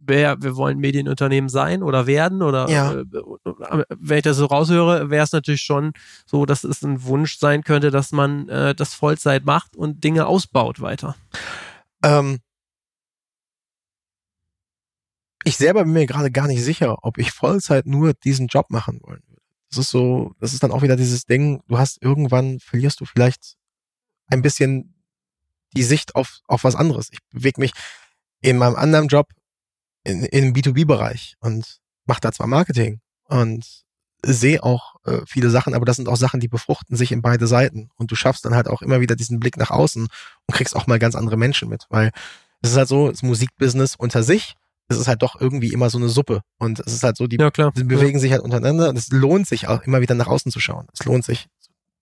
wer, wir wollen Medienunternehmen sein oder werden oder ja. äh, wenn ich das so raushöre, wäre es natürlich schon so, dass es ein Wunsch sein könnte, dass man äh, das Vollzeit macht und Dinge ausbaut weiter. Ähm, ich selber bin mir gerade gar nicht sicher, ob ich Vollzeit nur diesen Job machen wollen würde. Das ist so, das ist dann auch wieder dieses Ding, du hast irgendwann, verlierst du vielleicht ein bisschen die Sicht auf, auf was anderes. Ich bewege mich in meinem anderen Job in, in B2B-Bereich und mache da zwar Marketing und sehe auch äh, viele Sachen, aber das sind auch Sachen, die befruchten sich in beide Seiten. Und du schaffst dann halt auch immer wieder diesen Blick nach außen und kriegst auch mal ganz andere Menschen mit. Weil es ist halt so, das Musikbusiness unter sich es ist halt doch irgendwie immer so eine Suppe. Und es ist halt so, die, ja, die bewegen ja. sich halt untereinander und es lohnt sich auch immer wieder nach außen zu schauen. Es lohnt sich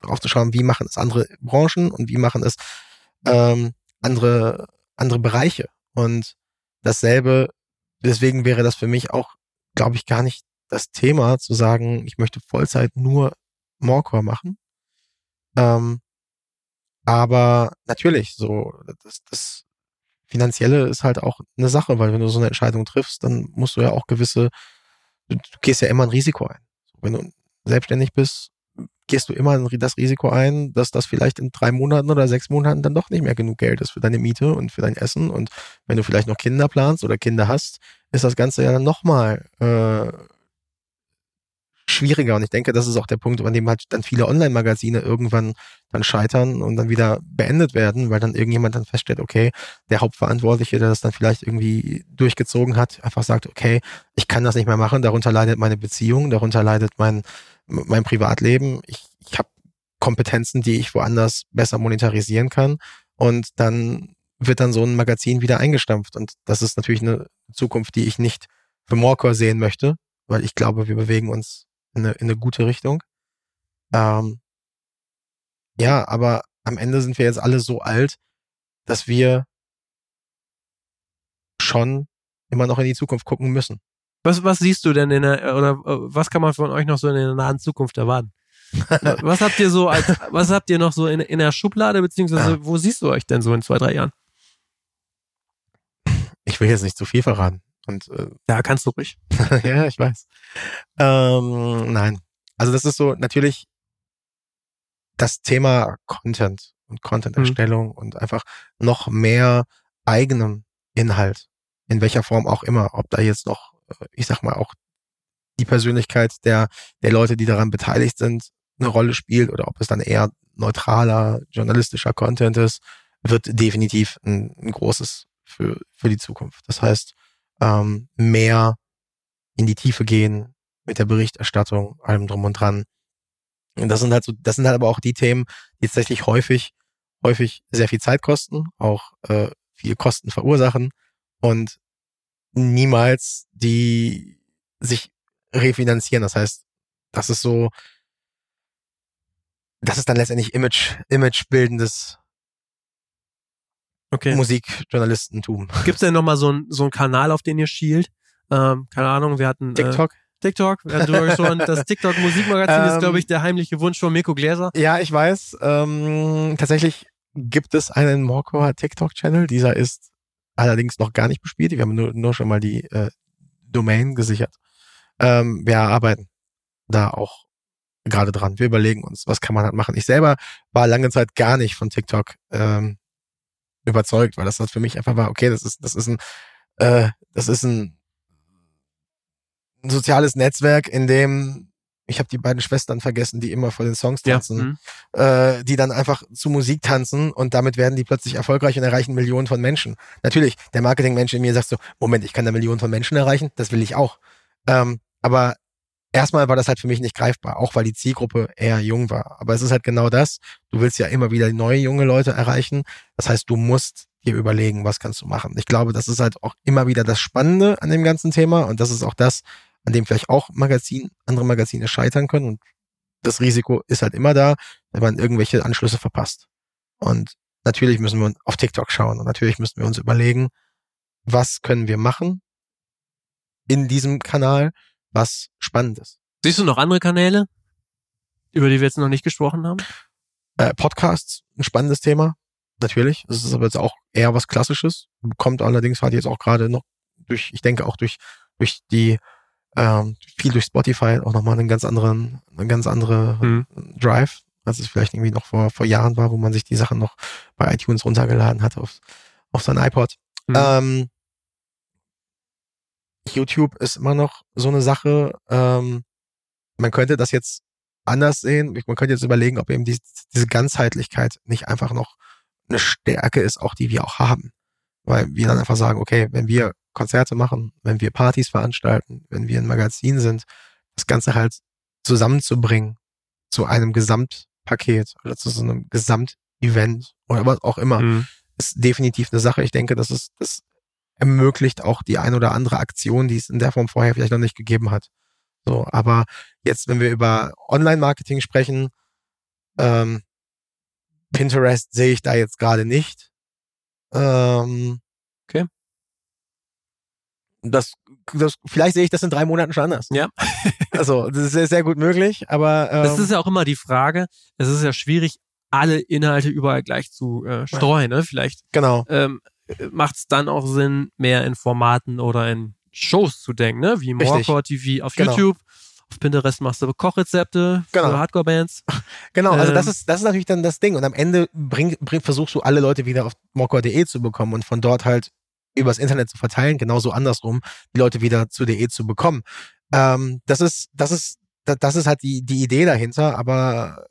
darauf zu schauen, wie machen es andere Branchen und wie machen es ähm, andere, andere Bereiche. Und dasselbe, deswegen wäre das für mich auch, glaube ich, gar nicht das Thema zu sagen, ich möchte Vollzeit nur Morecore machen. Ähm, aber natürlich, so, das, das Finanzielle ist halt auch eine Sache, weil wenn du so eine Entscheidung triffst, dann musst du ja auch gewisse, du, du gehst ja immer ein Risiko ein. Wenn du selbstständig bist, gehst du immer das Risiko ein, dass das vielleicht in drei Monaten oder sechs Monaten dann doch nicht mehr genug Geld ist für deine Miete und für dein Essen. Und wenn du vielleicht noch Kinder planst oder Kinder hast, ist das Ganze ja dann nochmal äh, schwieriger. Und ich denke, das ist auch der Punkt, an dem halt dann viele Online-Magazine irgendwann dann scheitern und dann wieder beendet werden, weil dann irgendjemand dann feststellt, okay, der Hauptverantwortliche, der das dann vielleicht irgendwie durchgezogen hat, einfach sagt, okay, ich kann das nicht mehr machen, darunter leidet meine Beziehung, darunter leidet mein, mein Privatleben, ich, ich habe Kompetenzen, die ich woanders besser monetarisieren kann und dann wird dann so ein Magazin wieder eingestampft und das ist natürlich eine Zukunft, die ich nicht für Morecore sehen möchte, weil ich glaube, wir bewegen uns in eine, in eine gute Richtung. Ähm, ja, aber am Ende sind wir jetzt alle so alt, dass wir schon immer noch in die Zukunft gucken müssen. Was, was siehst du denn in der, oder äh, was kann man von euch noch so in der nahen Zukunft erwarten? was habt ihr so als, was habt ihr noch so in, in der Schublade, beziehungsweise ja. wo siehst du euch denn so in zwei, drei Jahren? Ich will jetzt nicht zu viel verraten. Und, äh, ja, kannst du ruhig. ja, ich weiß. Ähm, nein. Also das ist so natürlich das Thema Content und Content-Erstellung mhm. und einfach noch mehr eigenem Inhalt, in welcher Form auch immer, ob da jetzt noch, äh, ich sag mal, auch die Persönlichkeit der, der Leute, die daran beteiligt sind, eine Rolle spielt oder ob es dann eher neutraler, journalistischer Content ist, wird definitiv ein, ein großes für, für die Zukunft. Das heißt, ähm, mehr in die Tiefe gehen mit der Berichterstattung, allem drum und dran. Und das sind halt so, das sind halt aber auch die Themen, die tatsächlich häufig, häufig sehr viel Zeit kosten, auch äh, viel Kosten verursachen und niemals die sich refinanzieren. Das heißt, das ist so, das ist dann letztendlich Image, Image bildendes okay. Musikjournalistentum. Gibt es denn nochmal so, ein, so einen Kanal, auf den ihr schielt? Ähm, keine Ahnung, wir hatten. TikTok? Äh, TikTok, wir hatten schon. Das TikTok Musikmagazin ähm, ist, glaube ich, der heimliche Wunsch von Mirko Gläser. Ja, ich weiß. Ähm, tatsächlich gibt es einen Morcor TikTok-Channel. Dieser ist allerdings noch gar nicht bespielt. Wir haben nur, nur schon mal die äh, Domain gesichert. Ähm, wir arbeiten da auch gerade dran. Wir überlegen uns, was kann man halt machen. Ich selber war lange Zeit gar nicht von TikTok ähm, überzeugt, weil das halt für mich einfach war, okay, das ist, das ist ein, äh, das ist ein, ein soziales Netzwerk, in dem ich habe die beiden Schwestern vergessen, die immer vor den Songs tanzen, ja. mhm. äh, die dann einfach zu Musik tanzen und damit werden die plötzlich erfolgreich und erreichen Millionen von Menschen. Natürlich, der Marketingmensch in mir sagt so, Moment, ich kann da Millionen von Menschen erreichen, das will ich auch. Ähm, aber erstmal war das halt für mich nicht greifbar, auch weil die Zielgruppe eher jung war. Aber es ist halt genau das. Du willst ja immer wieder neue junge Leute erreichen. Das heißt, du musst dir überlegen, was kannst du machen. Ich glaube, das ist halt auch immer wieder das Spannende an dem ganzen Thema und das ist auch das, an dem vielleicht auch Magazin, andere Magazine scheitern können und das Risiko ist halt immer da, wenn man irgendwelche Anschlüsse verpasst. Und natürlich müssen wir auf TikTok schauen und natürlich müssen wir uns überlegen, was können wir machen in diesem Kanal, was spannend ist. Siehst du noch andere Kanäle, über die wir jetzt noch nicht gesprochen haben? Äh, Podcasts, ein spannendes Thema, natürlich. Es ist aber jetzt auch eher was Klassisches. Kommt allerdings halt jetzt auch gerade noch durch, ich denke auch durch, durch die, ähm, viel durch Spotify auch nochmal einen ganz anderen, eine ganz andere mhm. Drive, als es vielleicht irgendwie noch vor, vor Jahren war, wo man sich die Sachen noch bei iTunes runtergeladen hat auf, auf sein iPod. Mhm. Ähm, YouTube ist immer noch so eine Sache. Ähm, man könnte das jetzt anders sehen. Man könnte jetzt überlegen, ob eben die, diese Ganzheitlichkeit nicht einfach noch eine Stärke ist, auch die wir auch haben. Weil wir dann einfach sagen, okay, wenn wir Konzerte machen, wenn wir Partys veranstalten, wenn wir ein Magazin sind, das Ganze halt zusammenzubringen zu einem Gesamtpaket oder zu so einem Gesamtevent oder was auch immer, mhm. ist definitiv eine Sache. Ich denke, das ist, das ermöglicht auch die ein oder andere Aktion, die es in der Form vorher vielleicht noch nicht gegeben hat. So, aber jetzt, wenn wir über Online-Marketing sprechen, ähm, Pinterest sehe ich da jetzt gerade nicht. Ähm, okay. Das, das, vielleicht sehe ich das in drei Monaten schon anders. Ja. also, das ist sehr, sehr gut möglich, aber. Ähm, das ist ja auch immer die Frage. Es ist ja schwierig, alle Inhalte überall gleich zu äh, streuen, ne? Vielleicht. Genau. Ähm, macht es dann auch Sinn, mehr in Formaten oder in Shows zu denken, ne? Wie Morecore TV auf genau. YouTube. Auf Pinterest machst du Kochrezepte genau. für Hardcore-Bands. Genau, also ähm, das ist, das ist natürlich dann das Ding. Und am Ende bring, bring, versuchst du alle Leute wieder auf morecore.de zu bekommen und von dort halt übers Internet zu verteilen, genauso andersrum, die Leute wieder zu DE zu bekommen. Ähm, das ist, das ist, das ist halt die, die Idee dahinter, aber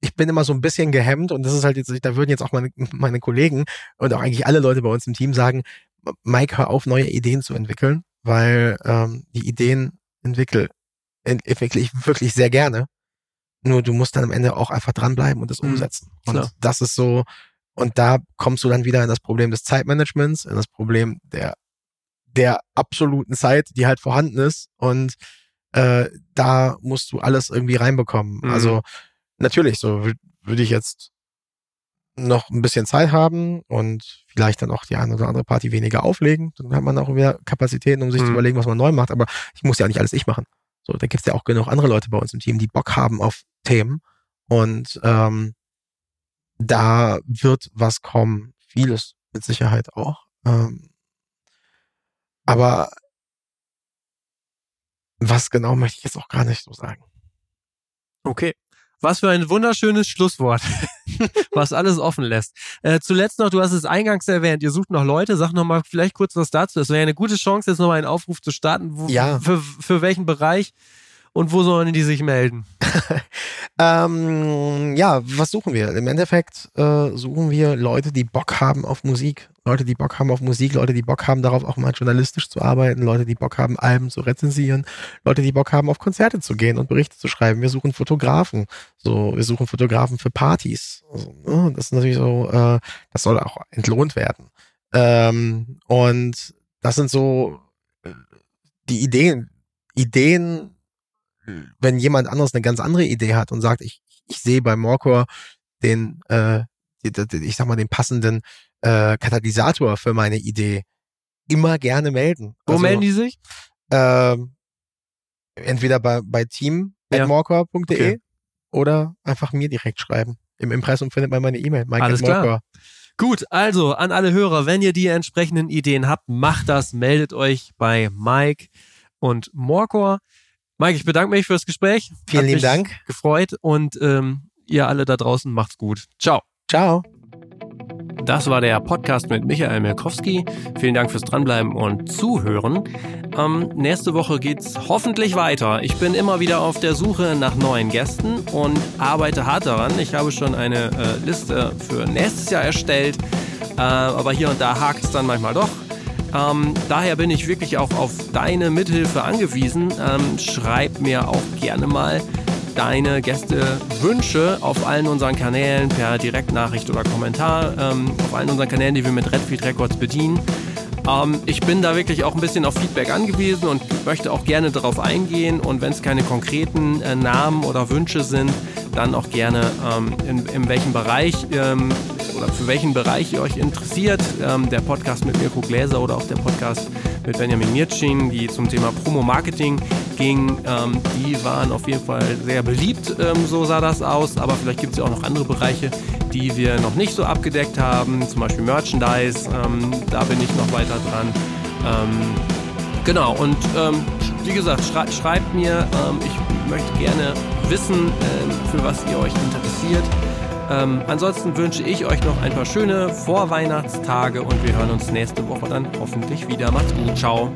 ich bin immer so ein bisschen gehemmt und das ist halt jetzt, da würden jetzt auch meine, meine Kollegen und auch eigentlich alle Leute bei uns im Team sagen, Mike, hör auf, neue Ideen zu entwickeln, weil ähm, die Ideen entwickel, entwickle ich wirklich sehr gerne. Nur du musst dann am Ende auch einfach dranbleiben und das mhm. umsetzen. Mhm, und das ist so, und da kommst du dann wieder in das Problem des Zeitmanagements, in das Problem der, der absoluten Zeit, die halt vorhanden ist. Und äh, da musst du alles irgendwie reinbekommen. Mhm. Also natürlich, so würde ich jetzt noch ein bisschen Zeit haben und vielleicht dann auch die eine oder andere Party weniger auflegen. Dann hat man auch wieder Kapazitäten, um sich mhm. zu überlegen, was man neu macht. Aber ich muss ja nicht alles ich machen. So, da gibt's ja auch genug andere Leute bei uns im Team, die Bock haben auf Themen. Und ähm, da wird was kommen. Vieles mit Sicherheit auch. Ähm, aber was genau möchte ich jetzt auch gar nicht so sagen. Okay. Was für ein wunderschönes Schlusswort, was alles offen lässt. Äh, zuletzt noch, du hast es eingangs erwähnt, ihr sucht noch Leute. Sag noch mal vielleicht kurz was dazu. Es wäre eine gute Chance, jetzt noch mal einen Aufruf zu starten. Wo, ja. Für, für welchen Bereich und wo sollen die sich melden? ähm, ja, was suchen wir? Im Endeffekt äh, suchen wir Leute, die Bock haben auf Musik. Leute, die Bock haben auf Musik, Leute, die Bock haben darauf, auch mal journalistisch zu arbeiten, Leute, die Bock haben, Alben zu rezensieren, Leute, die Bock haben, auf Konzerte zu gehen und Berichte zu schreiben. Wir suchen Fotografen. So, wir suchen Fotografen für Partys. Also, ne, das ist natürlich so, äh, das soll auch entlohnt werden. Ähm, und das sind so äh, die Ideen, Ideen, wenn jemand anderes eine ganz andere Idee hat und sagt, ich, ich sehe bei Morcor den, äh, ich sag mal, den passenden äh, Katalysator für meine Idee, immer gerne melden. Wo also, melden die sich? Äh, entweder bei, bei team.morcor.de okay. oder einfach mir direkt schreiben. Im Impressum findet man meine E-Mail, Alles klar. Gut, also an alle Hörer, wenn ihr die entsprechenden Ideen habt, macht das, meldet euch bei Mike und Morcor. Mike, ich bedanke mich fürs Gespräch. Vielen lieben Dank. Gefreut und ähm, ihr alle da draußen macht's gut. Ciao. Ciao. Das war der Podcast mit Michael Milkowski. Vielen Dank fürs Dranbleiben und Zuhören. Ähm, nächste Woche geht's hoffentlich weiter. Ich bin immer wieder auf der Suche nach neuen Gästen und arbeite hart daran. Ich habe schon eine äh, Liste für nächstes Jahr erstellt, äh, aber hier und da hakt es dann manchmal doch. Ähm, daher bin ich wirklich auch auf deine Mithilfe angewiesen. Ähm, schreib mir auch gerne mal deine Gästewünsche auf allen unseren Kanälen per Direktnachricht oder Kommentar, ähm, auf allen unseren Kanälen, die wir mit Redfield Records bedienen. Ähm, ich bin da wirklich auch ein bisschen auf Feedback angewiesen und möchte auch gerne darauf eingehen. Und wenn es keine konkreten äh, Namen oder Wünsche sind, dann auch gerne ähm, in, in welchem Bereich ähm, oder für welchen Bereich ihr euch interessiert. Ähm, der Podcast mit Mirko Gläser oder auch der Podcast mit Benjamin Mircin, die zum Thema Promo-Marketing ging, ähm, die waren auf jeden Fall sehr beliebt, ähm, so sah das aus. Aber vielleicht gibt es ja auch noch andere Bereiche, die wir noch nicht so abgedeckt haben, zum Beispiel Merchandise, ähm, da bin ich noch weiter dran. Ähm, genau, und ähm, wie gesagt, schrei schreibt mir, ähm, ich möchte gerne wissen, für was ihr euch interessiert. Ähm, ansonsten wünsche ich euch noch ein paar schöne Vorweihnachtstage und wir hören uns nächste Woche dann hoffentlich wieder. Macht's gut. Ciao.